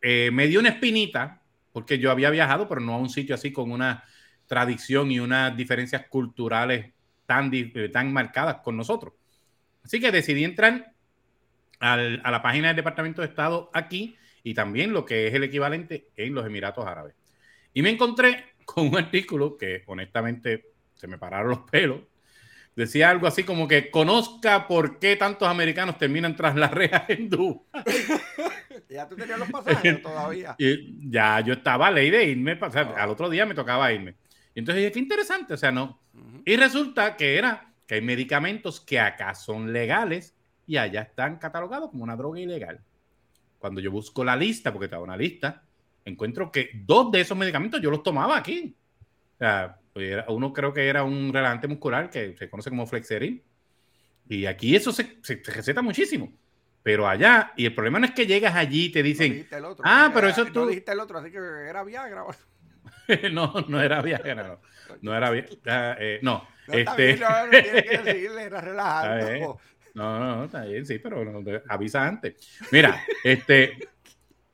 eh, me dio una espinita, porque yo había viajado, pero no a un sitio así con una tradición y unas diferencias culturales tan, eh, tan marcadas con nosotros. Así que decidí entrar a la página del Departamento de Estado aquí y también lo que es el equivalente en los Emiratos Árabes. Y me encontré con un artículo que honestamente se me pararon los pelos. Decía algo así como que conozca por qué tantos americanos terminan tras las rejas en Dubái. [laughs] ya tú tenías los pasajes todavía. [laughs] Y ya yo estaba a ley de irme, o sea, al otro día me tocaba irme. Y entonces dije, qué interesante, o sea, no. Y resulta que era que hay medicamentos que acá son legales y allá están catalogados como una droga ilegal. Cuando yo busco la lista, porque estaba una lista, encuentro que dos de esos medicamentos yo los tomaba aquí. O sea, uno creo que era un relajante muscular que se conoce como Flexerin. Y aquí eso se, receta muchísimo. Pero allá, y el problema no es que llegas allí y te dicen, ah, pero eso tú... No dijiste el otro, así que era Viagra. [laughs] no, no era Viagra, no. Era Viagra, [laughs] eh, no. no este... no, no tiene que [laughs] decirle, era relajante. No, no, está bien, sí, pero avisa antes. Mira, este,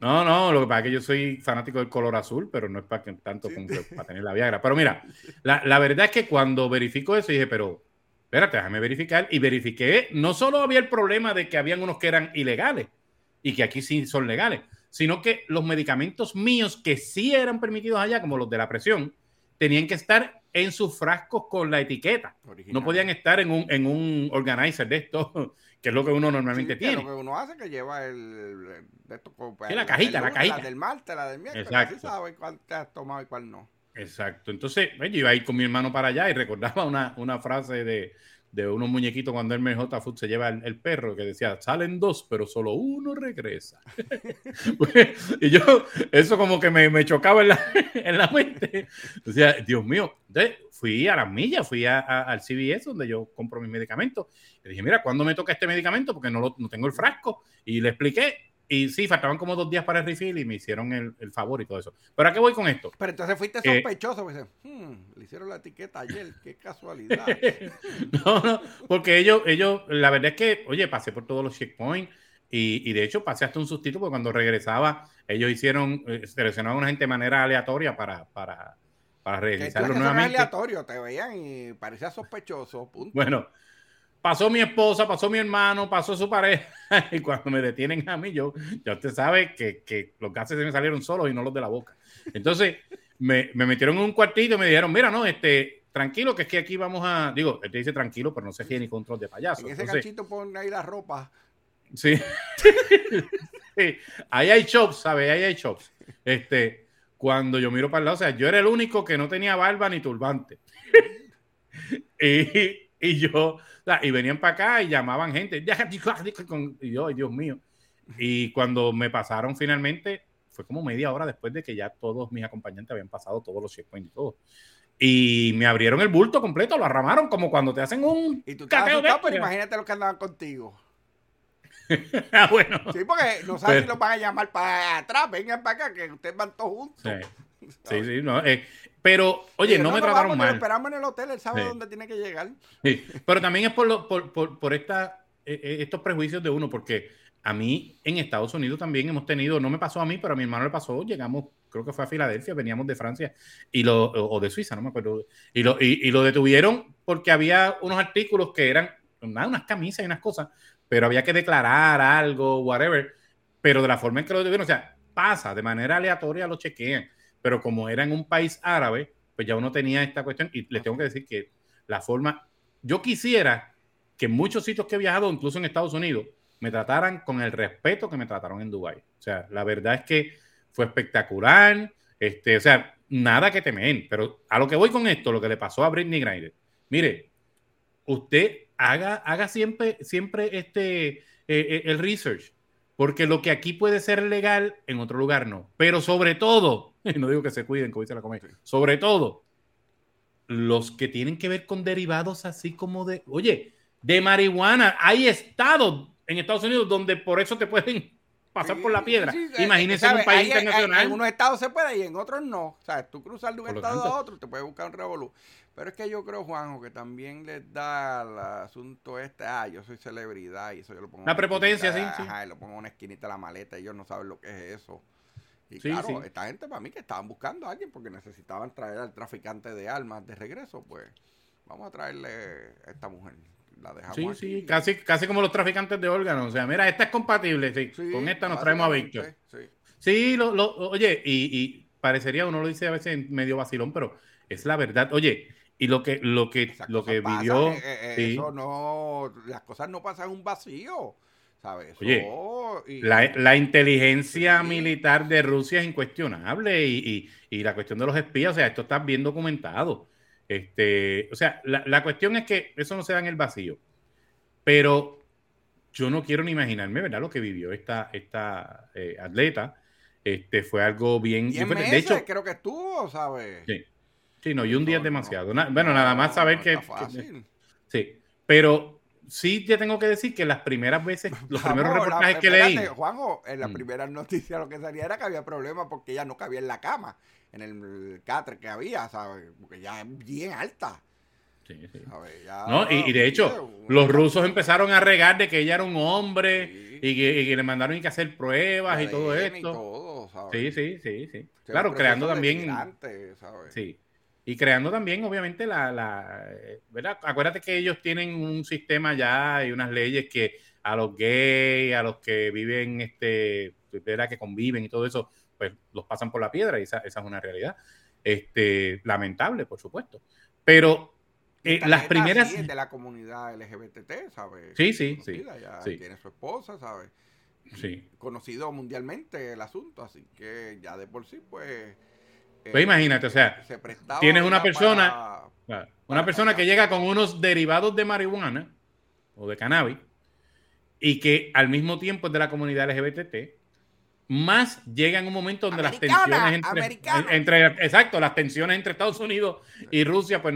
no, no, lo que pasa es que yo soy fanático del color azul, pero no es para que tanto como para tener la Viagra. Pero mira, la, verdad es que cuando verifico eso dije, pero espérate, déjame verificar. Y verifiqué, no solo había el problema de que habían unos que eran ilegales y que aquí sí son legales, sino que los medicamentos míos que sí eran permitidos allá, como los de la presión, tenían que estar en sus frascos con la etiqueta. No podían estar en un, en un organizer de esto [laughs] que es lo que uno normalmente tiene. Lo que uno hace que lleva el. De esto, sí, la cajita, la cajita. La del martes, la del miércoles. Exacto. Así sabe cuál te has tomado y cuál no. Exacto. Entonces, yo iba a ir con mi hermano para allá y recordaba una, una frase de, de unos muñequitos cuando el MJ Food se lleva el, perro que decía, salen dos, pero solo uno regresa. [laughs] [laughs] y yo, eso como que me, me chocaba en la, [laughs] en la, mente. Decía, Dios mío, entonces fui a las millas, fui a, al CVS donde yo compro mis medicamentos. Y dije, mira, ¿cuándo me toca este medicamento? Porque no, lo, no tengo el frasco. Y le expliqué y sí, faltaban como dos días para el refill y me hicieron el, el, favor y todo eso. ¿Pero a qué voy con esto? Pero entonces fuiste eh, sospechoso. Pues, hmm, le hicieron la etiqueta ayer, qué casualidad. [laughs] no, no, porque ellos, ellos, la verdad es que, oye, pasé por todos los checkpoints y, y de hecho pasé hasta un sustituto porque cuando regresaba, ellos hicieron, eh, seleccionaban a una gente de manera aleatoria para, para, para revisarlo nuevamente. aleatorio, te veían y parecía sospechoso. Bueno pasó mi esposa, pasó mi hermano, pasó su pareja, [laughs] y cuando me detienen a mí, yo, ya usted sabe que, que los gases se me salieron solos y no los de la boca. Entonces, me, me, metieron en un cuartito y me dijeron, mira, no, este, tranquilo, que es que aquí vamos a, digo, él te dice tranquilo, pero no se tiene ni control de payaso. En ese ganchito pone ahí la ropa. Sí. [laughs] sí. Ahí hay shops, ¿sabes? Ahí hay shops. Este, cuando yo miro para el lado, o sea, yo era el único que no tenía barba ni turbante. [laughs] y, y yo, y venían para acá y llamaban gente. Y yo, Dios mío. Y cuando me pasaron finalmente, fue como media hora después de que ya todos mis acompañantes habían pasado todos los checkpoints y todo. Y me abrieron el bulto completo, lo arramaron como cuando te hacen un. Y tú de pero imagínate los que andaban contigo. [laughs] ah, bueno. Sí, porque no sabes si los van a llamar para atrás, vengan para acá, que ustedes van todos juntos. Sí, sí, no. Eh, pero, oye, no, me trataron mal. esperamos en el hotel, él sabe dónde tiene que llegar. Sí, pero también es por, lo, por, por, por esta, eh, eh, estos prejuicios de uno, porque a mí en Estados Unidos también hemos tenido, no me pasó a mí, pero a mi hermano le pasó, llegamos, creo que fue a Filadelfia, veníamos de Francia y lo, o de Suiza, no me acuerdo, y lo, y, lo detuvieron porque había unos artículos que eran unas camisas y unas cosas, pero había que declarar algo, whatever, pero de la forma en que lo detuvieron, o sea, pasa, de manera aleatoria lo chequean pero como era en un país árabe, pues ya uno tenía esta cuestión y les tengo que decir que la forma, yo quisiera que muchos sitios que he viajado, incluso en Estados Unidos, me trataran con el respeto que me trataron en Dubái. O sea, la verdad es que fue espectacular, este, o sea, nada que temer, pero a lo que voy con esto, lo que le pasó a Britney Griner, mire, usted haga, haga siempre, siempre este, eh, eh, el research, porque lo que aquí puede ser legal, en otro lugar no. Pero sobre todo, [laughs] no digo que se cuiden, como dice la comedia, sobre todo, los que tienen que ver con derivados así como de, oye, de marihuana, hay estados en Estados Unidos donde por eso te pueden [laughs] pasar por la piedra. Imagínese en un país internacional. En algunos estados se puede y en otros no. O sea, tú cruzas de un estado a otro, te puedes buscar un revolú. Pero es que yo creo, Juanjo, que también les da el asunto este, ah, yo soy celebridad y eso yo lo pongo. La prepotencia, sí, sí. Ajá, y lo pongo en una esquinita de la maleta y ellos no saben lo que es eso. Y claro, esta gente para mí que estaban buscando a alguien porque necesitaban traer al traficante de armas de regreso, pues vamos a traerle a esta mujer. La dejamos sí, sí, casi, casi como los traficantes de órganos. O sea, mira, esta es compatible, sí. con esta nos traemos a Víctor. Sí, lo, lo, oye, y, y parecería, uno lo dice a veces medio vacilón, pero es la verdad. Oye, y lo que, lo que, lo que vivió. Eh, eh, eso no, las cosas no pasan en un vacío. ¿Sabes? Oye, la, inteligencia militar de Rusia es incuestionable y, la cuestión de los espías, o sea, esto está bien documentado. Este, o sea, la, cuestión es que eso no se da en el vacío. Pero yo no quiero ni imaginarme, ¿verdad? Lo que vivió esta, esta eh, atleta. Este, fue algo bien... de hecho, creo que estuvo, ¿sabes? Sí. Sí, no, y un día es demasiado. bueno, nada más saber que, Sí, pero sí te tengo que decir que las primeras veces, [laughs] los primeros reportajes que leí... Juanjo, en la mm. primera noticia lo que salía era que había problemas porque ella no cabía en la cama, en el catre que había, ¿sabes? Porque ya es bien alta. Sí, sí. no, y, de hecho, los rusos empezaron a regar de que ella era un hombre y, que, le mandaron que hacer pruebas y todo esto. Sí, sí, sí, sí. Claro, creando también... Sí. Y creando también, obviamente, la, la, ¿verdad? Acuérdate que ellos tienen un sistema ya y unas leyes que a los gays, a los que viven, este, ¿verdad? Que conviven y todo eso, pues los pasan por la piedra y esa, esa es una realidad. Este, lamentable, por supuesto. Pero eh, las primeras... de la comunidad LGBT, ¿sabes? Sí, sí, sí. Ya tiene su esposa, ¿sabes? Sí. Conocido mundialmente el asunto, así que ya de por sí, pues pues imagínate, o sea, tienes una persona, una persona que llega con unos derivados de marihuana o de cannabis y que al mismo tiempo es de la comunidad LGBT, más llega en un momento donde las tensiones entre, exacto, las tensiones entre Estados Unidos y Rusia pues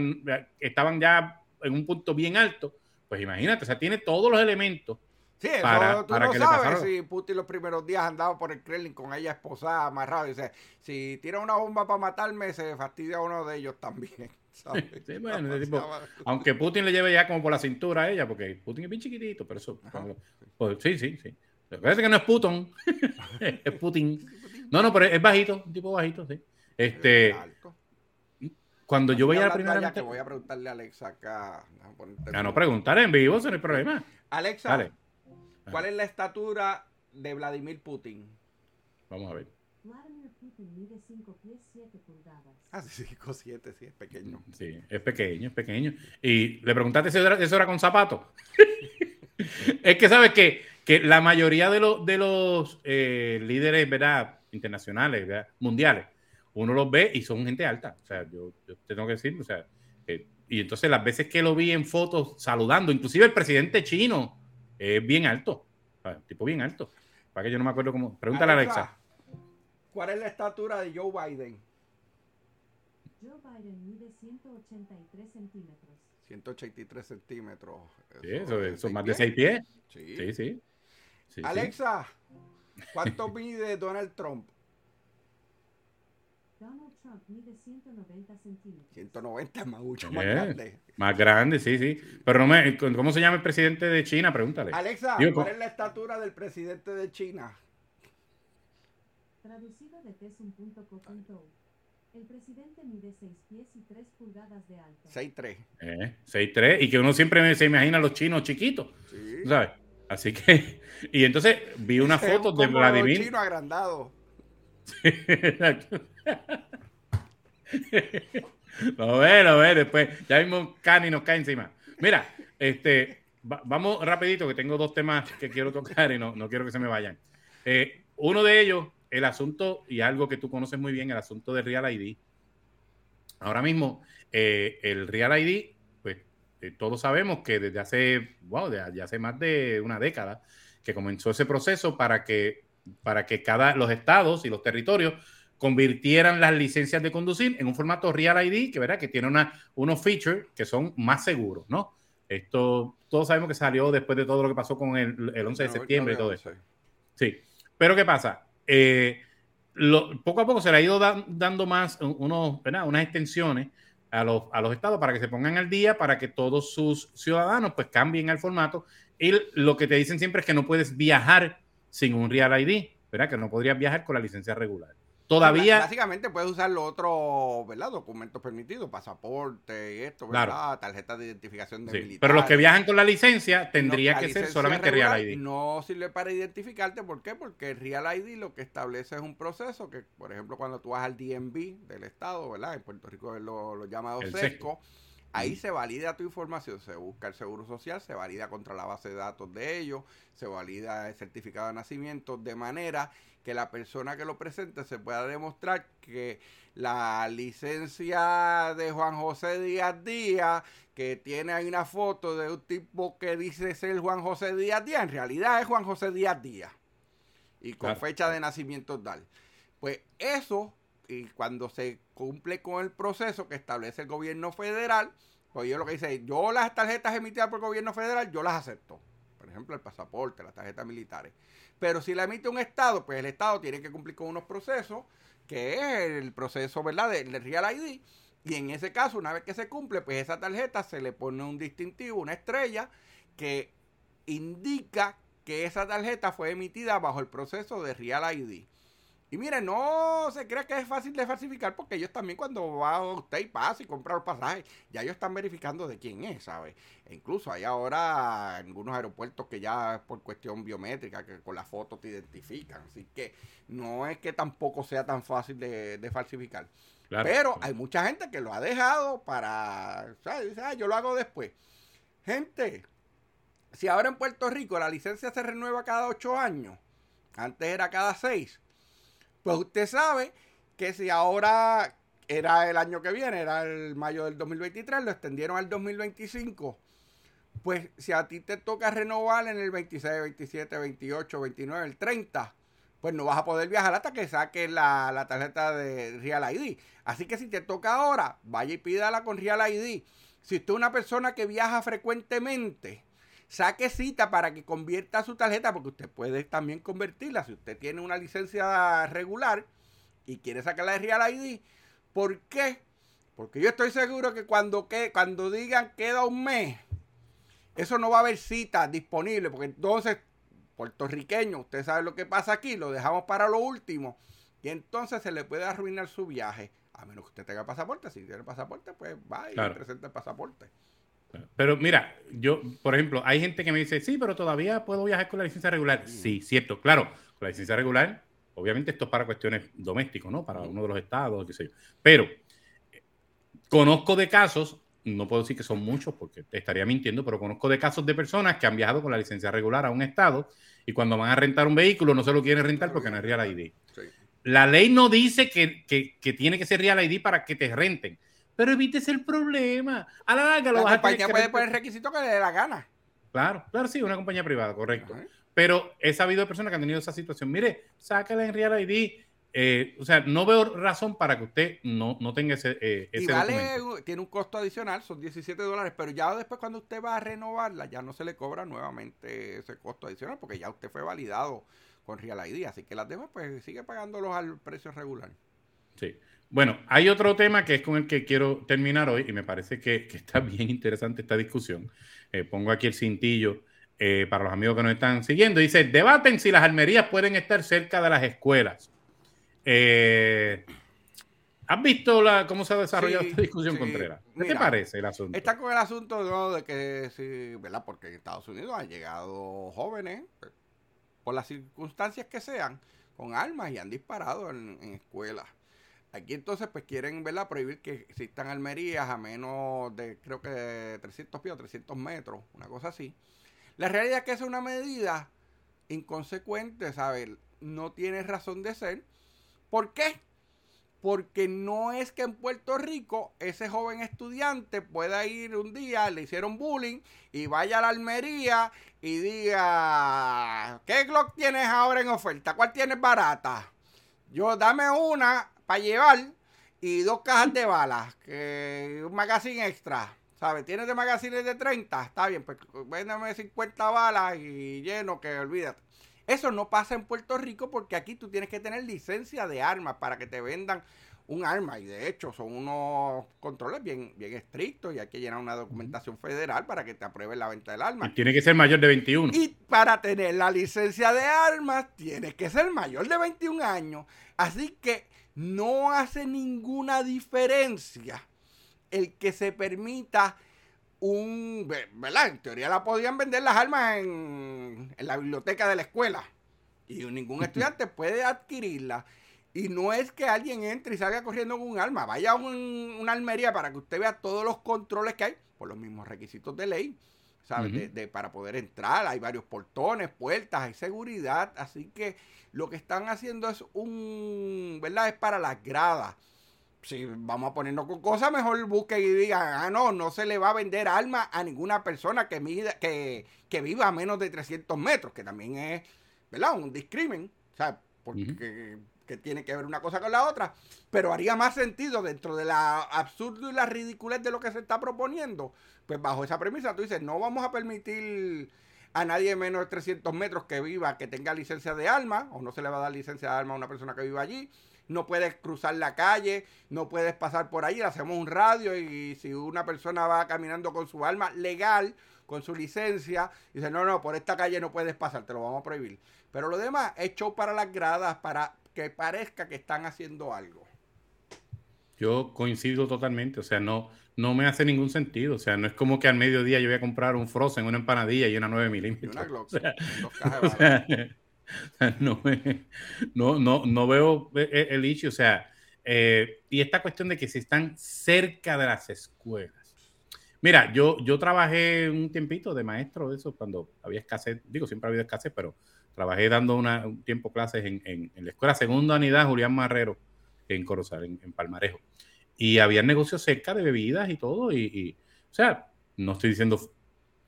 estaban ya en un punto bien alto, pues imagínate, o sea, tiene todos los elementos Sí, eso para, tú no sabes si Putin los primeros días andaba por el Kremlin con ella esposada, amarrada. Dice, si tira una bomba para matarme, se fastidia uno de ellos también. [laughs] Sí, bueno, [laughs] aunque Putin le lleve ya como por la cintura a ella, porque Putin es bien chiquitito, pero eso. Pues, sí, sí, sí. Parece que no es Putin, [laughs] es Putin. No, no, pero es bajito, un tipo bajito, sí. Este. Cuando yo voy a la primera. Que voy a preguntarle a Alexa acá. A no preguntar en vivo, eso no hay problema. Alexa. Dale. ¿Cuál es la estatura de Vladimir Putin? Vamos a ver. Vladimir Putin mide 5 pies 7 pulgadas. Ah, 5, 7, sí, es pequeño. Sí, es pequeño, es pequeño. Y le preguntaste si eso era, con zapatos. [laughs] es que sabes que, que, la mayoría de, los de los eh, líderes ¿verdad? internacionales, ¿verdad? mundiales, uno los ve y son gente alta. O sea, yo, yo te tengo que decir, o sea, eh, y entonces las veces que lo vi en fotos saludando, inclusive el presidente chino, es bien alto. tipo bien alto. Para que yo no me acuerdo cómo. Pregúntale a Alexa. ¿Cuál es la estatura de Joe Biden? Joe Biden mide 183 centímetros. 183 centímetros. sí, eso, son más de 6 pies. Sí, sí. sí. Alexa, ¿cuánto mide Donald Trump? Donald Trump mide 190 centímetros. 190 es mucho más grande. Más grande, sí, sí. Pero no me, ¿cómo se llama el presidente de China? Pregúntale. Alexa, ¿cuál es la estatura del presidente de China? Traducido de tesum.co.uk. El presidente mide 6 pies y 3 pulgadas de alto. 6'3. Eh, 6'3. Y que uno siempre se imagina a los chinos chiquitos. Sí. ¿Sabes? Así que. [laughs] Y entonces vi una foto de Vladimir. chino agrandado. [laughs] Sí, exacto. Lo ve, lo ve, después ya mismo Cani nos cae encima. Mira, este, vamos rapidito que tengo dos temas que quiero tocar y no, no quiero que se me vayan. Eh, uno de ellos, el asunto, y algo que tú conoces muy bien, el asunto de Real ID. Ahora mismo, eh, el Real ID, pues eh, todos sabemos que desde hace, wow, desde hace más de una década que comenzó ese proceso para que, para que cada, los estados y los territorios convirtieran las licencias de conducir en un formato Real ID que, ¿verdad? que tiene una, unos features que son más seguros, ¿no? Esto todos sabemos que salió después de todo lo que pasó con el, el 11 de septiembre y todo eso. Sí, pero ¿qué pasa? Eh, poco a poco se le ha ido dando más unos, unas extensiones a los, a los estados para que se pongan al día, para que todos sus ciudadanos pues cambien el formato. Y lo que te dicen siempre es que no puedes viajar sin un Real ID, ¿verdad? Que no podrías viajar con la licencia regular. Todavía. Básicamente puedes usar los otros, ¿verdad? Documentos permitidos, pasaporte y esto, ¿verdad? Tarjeta de identificación de sí, Pero los que viajan con la licencia tendría que ser solamente Real ID. No sirve para identificarte, ¿por qué? Porque el Real ID lo que establece es un proceso que, por ejemplo, cuando tú vas al DMV del Estado, ¿verdad? En Puerto Rico es lo, lo llamado SESCO. Ahí se valida tu información, se busca el seguro social, se valida contra la base de datos de ellos, se valida el certificado de nacimiento, de manera que la persona que lo presente se pueda demostrar que la licencia de Juan José Díaz Díaz, que tiene ahí una foto de un tipo que dice ser Juan José Díaz Díaz, en realidad es Juan José Díaz Díaz. Y con fecha de nacimiento tal. Pues eso, y cuando se cumple con el proceso que establece el gobierno federal, pues yo lo que dice, yo las tarjetas emitidas por el gobierno federal, yo las acepto. Por ejemplo, el pasaporte, las tarjetas militares. Pero si la emite un Estado, pues el Estado tiene que cumplir con unos procesos, que es el proceso, ¿verdad?, del Real ID. Y en ese caso, una vez que se cumple, pues esa tarjeta se le pone un distintivo, una estrella, que indica que esa tarjeta fue emitida bajo el proceso de Real ID. Y mire, no se crea que es fácil de falsificar porque ellos también cuando va usted y pasa y compra los pasajes, ya ellos están verificando de quién es, ¿sabe? E incluso hay ahora algunos aeropuertos que ya por cuestión biométrica, que con la foto te identifican. Así que no es que tampoco sea tan fácil de, falsificar. Pero hay mucha gente que lo ha dejado para, ¿sabes? Dice, ah, yo lo hago después. Gente, si ahora en Puerto Rico la licencia se renueva cada ocho años, antes era cada seis pues usted sabe que si ahora era el año que viene, era el mayo del 2023, lo extendieron al 2025. Pues si a ti te toca renovar en el 26, 27, 28, 29, el 30, pues no vas a poder viajar hasta que saques la, la tarjeta de Real ID. Así que si te toca ahora, vaya y pídala con Real ID. Si usted es una persona que viaja frecuentemente, saque cita para que convierta su tarjeta, porque usted puede también convertirla. Si usted tiene una licencia regular y quiere sacarla de Real ID, ¿por qué? Porque yo estoy seguro que cuando, que, cuando digan queda un mes, eso no va a haber cita disponible, porque entonces, puertorriqueño, usted sabe lo que pasa aquí, lo dejamos para lo último, y entonces se le puede arruinar su viaje, a menos que usted tenga pasaporte. Si tiene pasaporte, pues va y presenta el pasaporte. Pero mira, yo, por ejemplo, hay gente que me dice, sí, pero todavía puedo viajar con la licencia regular. Sí, cierto, claro, con la licencia regular, obviamente esto es para cuestiones domésticas, ¿no? Para uno de los estados, qué sé yo. Pero eh, conozco de casos, no puedo decir que son muchos porque estaría mintiendo, pero conozco de casos de personas que han viajado con la licencia regular a un estado y cuando van a rentar un vehículo no se lo quieren rentar porque no es Real ID. La ley no dice que, que, que tiene que ser Real ID para que te renten pero evites el problema. A la larga lo la compañía puede poner el requisito que le dé la gana. Claro, claro, sí, una compañía privada, correcto. Pero he sabido de personas que han tenido esa situación. Mire, sácala en Real ID. Eh, o sea, no veo razón para que usted no, no tenga ese, eh, ese y vale, tiene un costo adicional, son 17 dólares, pero ya después cuando usted va a renovarla, ya no se le cobra nuevamente ese costo adicional, porque ya usted fue validado con Real ID, así que las demás pues sigue pagándolos al precio regular. Sí. Bueno, hay otro tema que es con el que quiero terminar hoy y me parece que, está [laughs] bien interesante esta discusión. Eh, pongo aquí el cintillo eh, para los amigos que nos están siguiendo. Dice, debaten si las almerías pueden estar cerca de las escuelas. Eh, ¿Has visto la, cómo se ha desarrollado esta discusión, Contreras? ¿Qué te parece el asunto? Está con el asunto de que, sí, ¿verdad? Porque en Estados Unidos han llegado jóvenes, por las circunstancias que sean, con armas y han disparado en escuelas. Aquí entonces pues quieren, ¿verdad? Prohibir que existan almerías a menos de, creo que 300 pies o 300 metros, una cosa así. La realidad es que es una medida inconsecuente, ¿sabes? No tiene razón de ser. ¿Por qué? Porque no es que en Puerto Rico ese joven estudiante pueda ir un día, le hicieron bullying y vaya a la Almería y diga, ¿qué Glock tienes ahora en oferta? ¿Cuál tienes barata? Yo dame una para llevar y dos cajas de balas, que un magazine extra. ¿Sabes? Tienes de magazines de 30, está bien, pues véndame 50 balas y lleno, que olvídate. Eso no pasa en Puerto Rico porque aquí tú tienes que tener licencia de armas para que te vendan un arma y de hecho son unos controles bien, bien estrictos y hay que llenar una documentación federal para que te aprueben la venta del arma. tiene que ser mayor de 21. Y para tener la licencia de armas tienes que ser mayor de 21 años. Así que no hace ninguna diferencia el que se permita un, ¿verdad? En teoría la podían vender las armas en, la biblioteca de la escuela y ningún [laughs] estudiante puede adquirirla. Y no es que alguien entre y salga corriendo con un arma. Vaya a una almería para que usted vea todos los controles que hay por los mismos requisitos de ley. ¿Sabes? de, para poder entrar, hay varios portones, puertas, hay seguridad. Así que lo que están haciendo es un, ¿verdad? Es para las gradas si vamos a ponernos con cosas, mejor busque y diga, ah, no, no se le va a vender arma a ninguna persona que, que, que viva a menos de 300 metros, que también es, ¿verdad? Un discrimen, o sea, porque que tiene que ver una cosa con la otra, pero haría más sentido dentro de la absurdo y la ridiculez de lo que se está proponiendo, pues bajo esa premisa tú dices, no vamos a permitir a nadie menos de 300 metros que viva, que tenga licencia de arma, o no se le va a dar licencia de arma a una persona que viva allí, no puedes cruzar la calle, no puedes pasar por ahí, hacemos un radio y si una persona va caminando con su arma legal, con su licencia, dice, no, no, por esta calle no puedes pasar, te lo vamos a prohibir. Pero lo demás es show para las gradas, para que parezca que están haciendo algo. Yo coincido totalmente, o sea, no, no me hace ningún sentido. O sea, no es como que al mediodía yo voy a comprar un Frozen, una empanadilla y una 9 milímetros. Y una Glock. no, no, no, no veo e, e, el issue, o sea, eh, y esta cuestión de que si están cerca de las escuelas. Mira, yo, yo trabajé un tiempito de maestro de eso cuando había escasez, digo, siempre ha habido escasez, pero trabajé dando una, un tiempo clases en, en, la escuela segunda unidad Julián Marrero en Corozal, en, Palmarejo. Y había negocios cerca de bebidas y todo, y, o sea, no estoy diciendo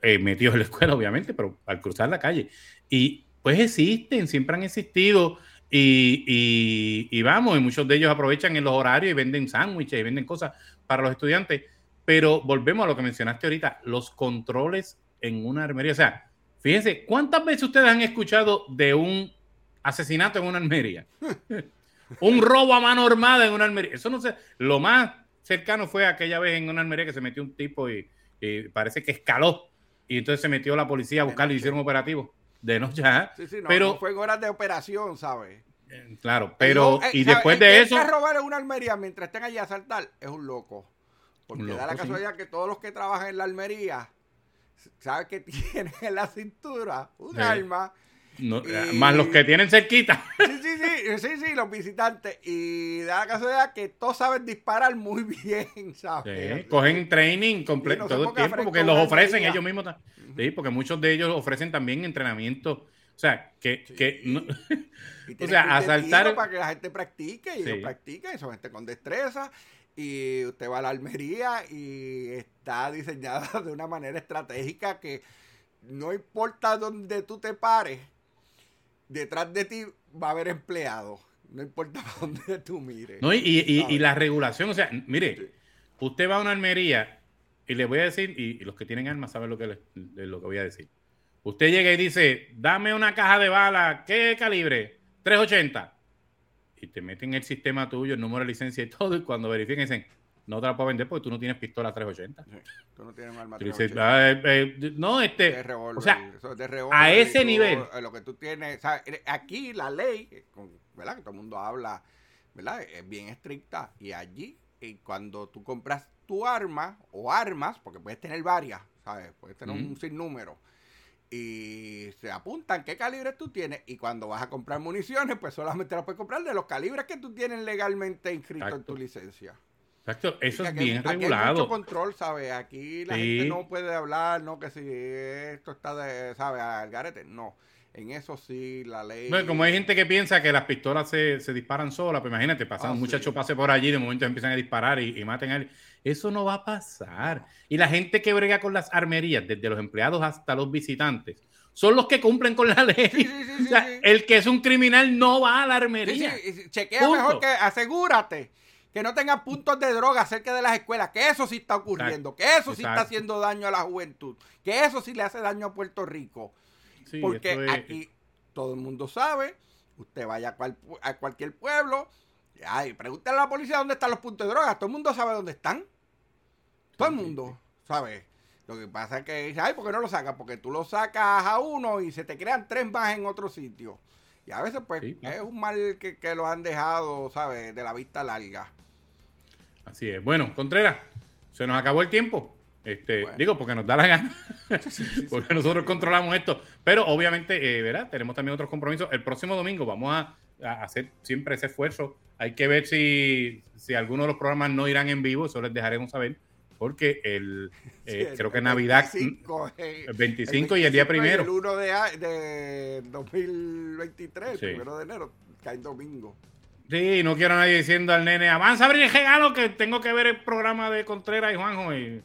eh, metidos en la escuela, obviamente, pero al cruzar la calle. Y pues existen, siempre han existido. Y, vamos, y muchos de ellos aprovechan en los horarios y venden sándwiches y venden cosas para los estudiantes. Pero volvemos a lo que mencionaste ahorita, los controles en una armería. O sea, fíjense, ¿cuántas veces ustedes han escuchado de un asesinato en una armería? [laughs] un robo a mano armada en una armería. Eso no sé. Lo más cercano fue aquella vez en una armería que se metió un tipo y, parece que escaló. Y entonces se metió la policía a buscarlo y hicieron un operativo de noche. Sí, sí, no, pero fue en horas de operación, ¿sabes? Eh, claro, pero eh, y después de eso. Robar en una almería mientras estén allí a saltar es un loco. Porque da la casualidad que todos los que trabajan en la almería saben que [laughs] tienen en la cintura un arma. Más los que tienen cerquita. [laughs] Sí, sí, sí, sí, sí, los visitantes. Y da la casualidad que todos saben disparar muy [laughs] bien, ¿sabes? cogen training completo todo el tiempo porque los ofrecen ellos mismos. Sí, porque muchos de ellos ofrecen también entrenamiento. O sea, que, que o sea, asaltar para que la gente practique y ellos practican, y son gente con destreza y usted va a la almería y está diseñada [laughs] de una manera estratégica que no importa dónde tú te pares, detrás de ti va a haber empleados. No importa [laughs] dónde tú mires. No, y, y, la regulación, o sea, mire, usted va a una almería y le voy a decir, y, los que tienen armas saben lo que, lo que voy a decir. Usted llega y dice, dame una caja de bala, ¿qué calibre? 380. Y te meten el sistema tuyo, el número de licencia y todo, y cuando verifiquen dicen, no te la puedo vender porque tú no tienes pistola 380. tú no tienes arma 380. Ah, eh, eh, no, este. o sea, a ese nivel. Eh, lo que tú tienes. aquí la ley, ¿verdad? Que todo el mundo habla, ¿verdad? Es bien estricta. Y allí, y cuando tú compras tu arma o armas, porque puedes tener varias, ¿sabes? Puedes tener un sinnúmero. Y se apuntan qué calibres tú tienes y cuando vas a comprar municiones, pues solamente las puedes comprar de los calibres que tú tienes legalmente inscrito en tu licencia. Exacto, eso es bien regulado. Hay mucho control, ¿sabes? Aquí la gente no puede hablar, no que si esto está de, ¿sabes? Al garete, no. En eso sí, la ley. Bueno, como hay gente que piensa que las pistolas se, disparan solas, pues imagínate, pasa, un ah, muchacho pase por allí, de momento empiezan a disparar y, maten a él. Eso no va a pasar. Y la gente que brega con las armerías, desde los empleados hasta los visitantes, son los que cumplen con la [laughs] ley. o sea, el que es un criminal no va a la armería. Chequea mejor que asegúrate que no tengan puntos de droga cerca de las escuelas, que eso sí está ocurriendo, que eso sí está haciendo daño a la juventud, que eso sí le hace daño a Puerto Rico. Porque aquí todo el mundo sabe, usted vaya a, cualquier pueblo, ay, pregúntale a la policía dónde están los puntos de droga, todo el mundo sabe dónde están. Todo el mundo sabe. Lo que pasa es que dice, ay, ¿por qué no lo sacas? Porque tú lo sacas a uno y se te crean tres más en otro sitio. Y a veces, pues, es un mal que, que, lo han dejado, ¿sabes? De la vista larga. Así es. Bueno, Contreras, se nos acabó el tiempo. Este, Digo, porque nos da la gana, [laughs] porque nosotros controlamos esto. Pero obviamente, eh, ¿verdad? Tenemos también otros compromisos. El próximo domingo vamos a, hacer siempre ese esfuerzo. Hay que ver si, si algunos de los programas no irán en vivo, eso les dejaremos saber. Porque el, [laughs] eh, creo que Navidad, 25, el 25 y el día primero. El 1 de, de 2023, el primero de enero, cae domingo. Sí, no quiero a nadie diciendo al nene, avanza a abrir el regalo que tengo que ver el programa de Contreras y Juanjo. Y,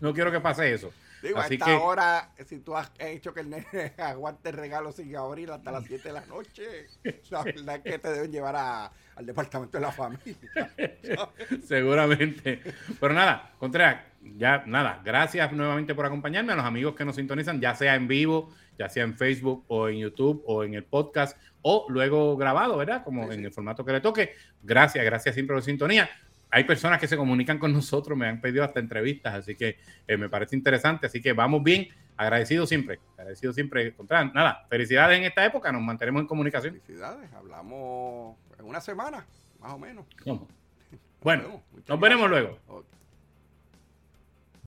no quiero que pase eso. Digo, Así hasta ahora, si tú has hecho que el nene [laughs] aguante el regalo sin abrir hasta las 7 de la noche, la [laughs] verdad es que te deben llevar al departamento de la familia. [laughs] Seguramente. Pero nada, Contreras, ya nada, gracias nuevamente por acompañarme, a los amigos que nos sintonizan, ya sea en vivo, ya sea en Facebook o en YouTube o en el podcast o luego grabado, ¿verdad? Como en el formato que le toque. Gracias, gracias siempre por la sintonía. Hay personas que se comunican con nosotros, me han pedido hasta entrevistas, así que eh, me parece interesante, así que vamos bien, agradecido siempre, agradecido siempre. Nada, felicidades en esta época, nos mantenemos en comunicación. Felicidades, hablamos en una semana, más o menos. [laughs] Bueno, nos veremos luego.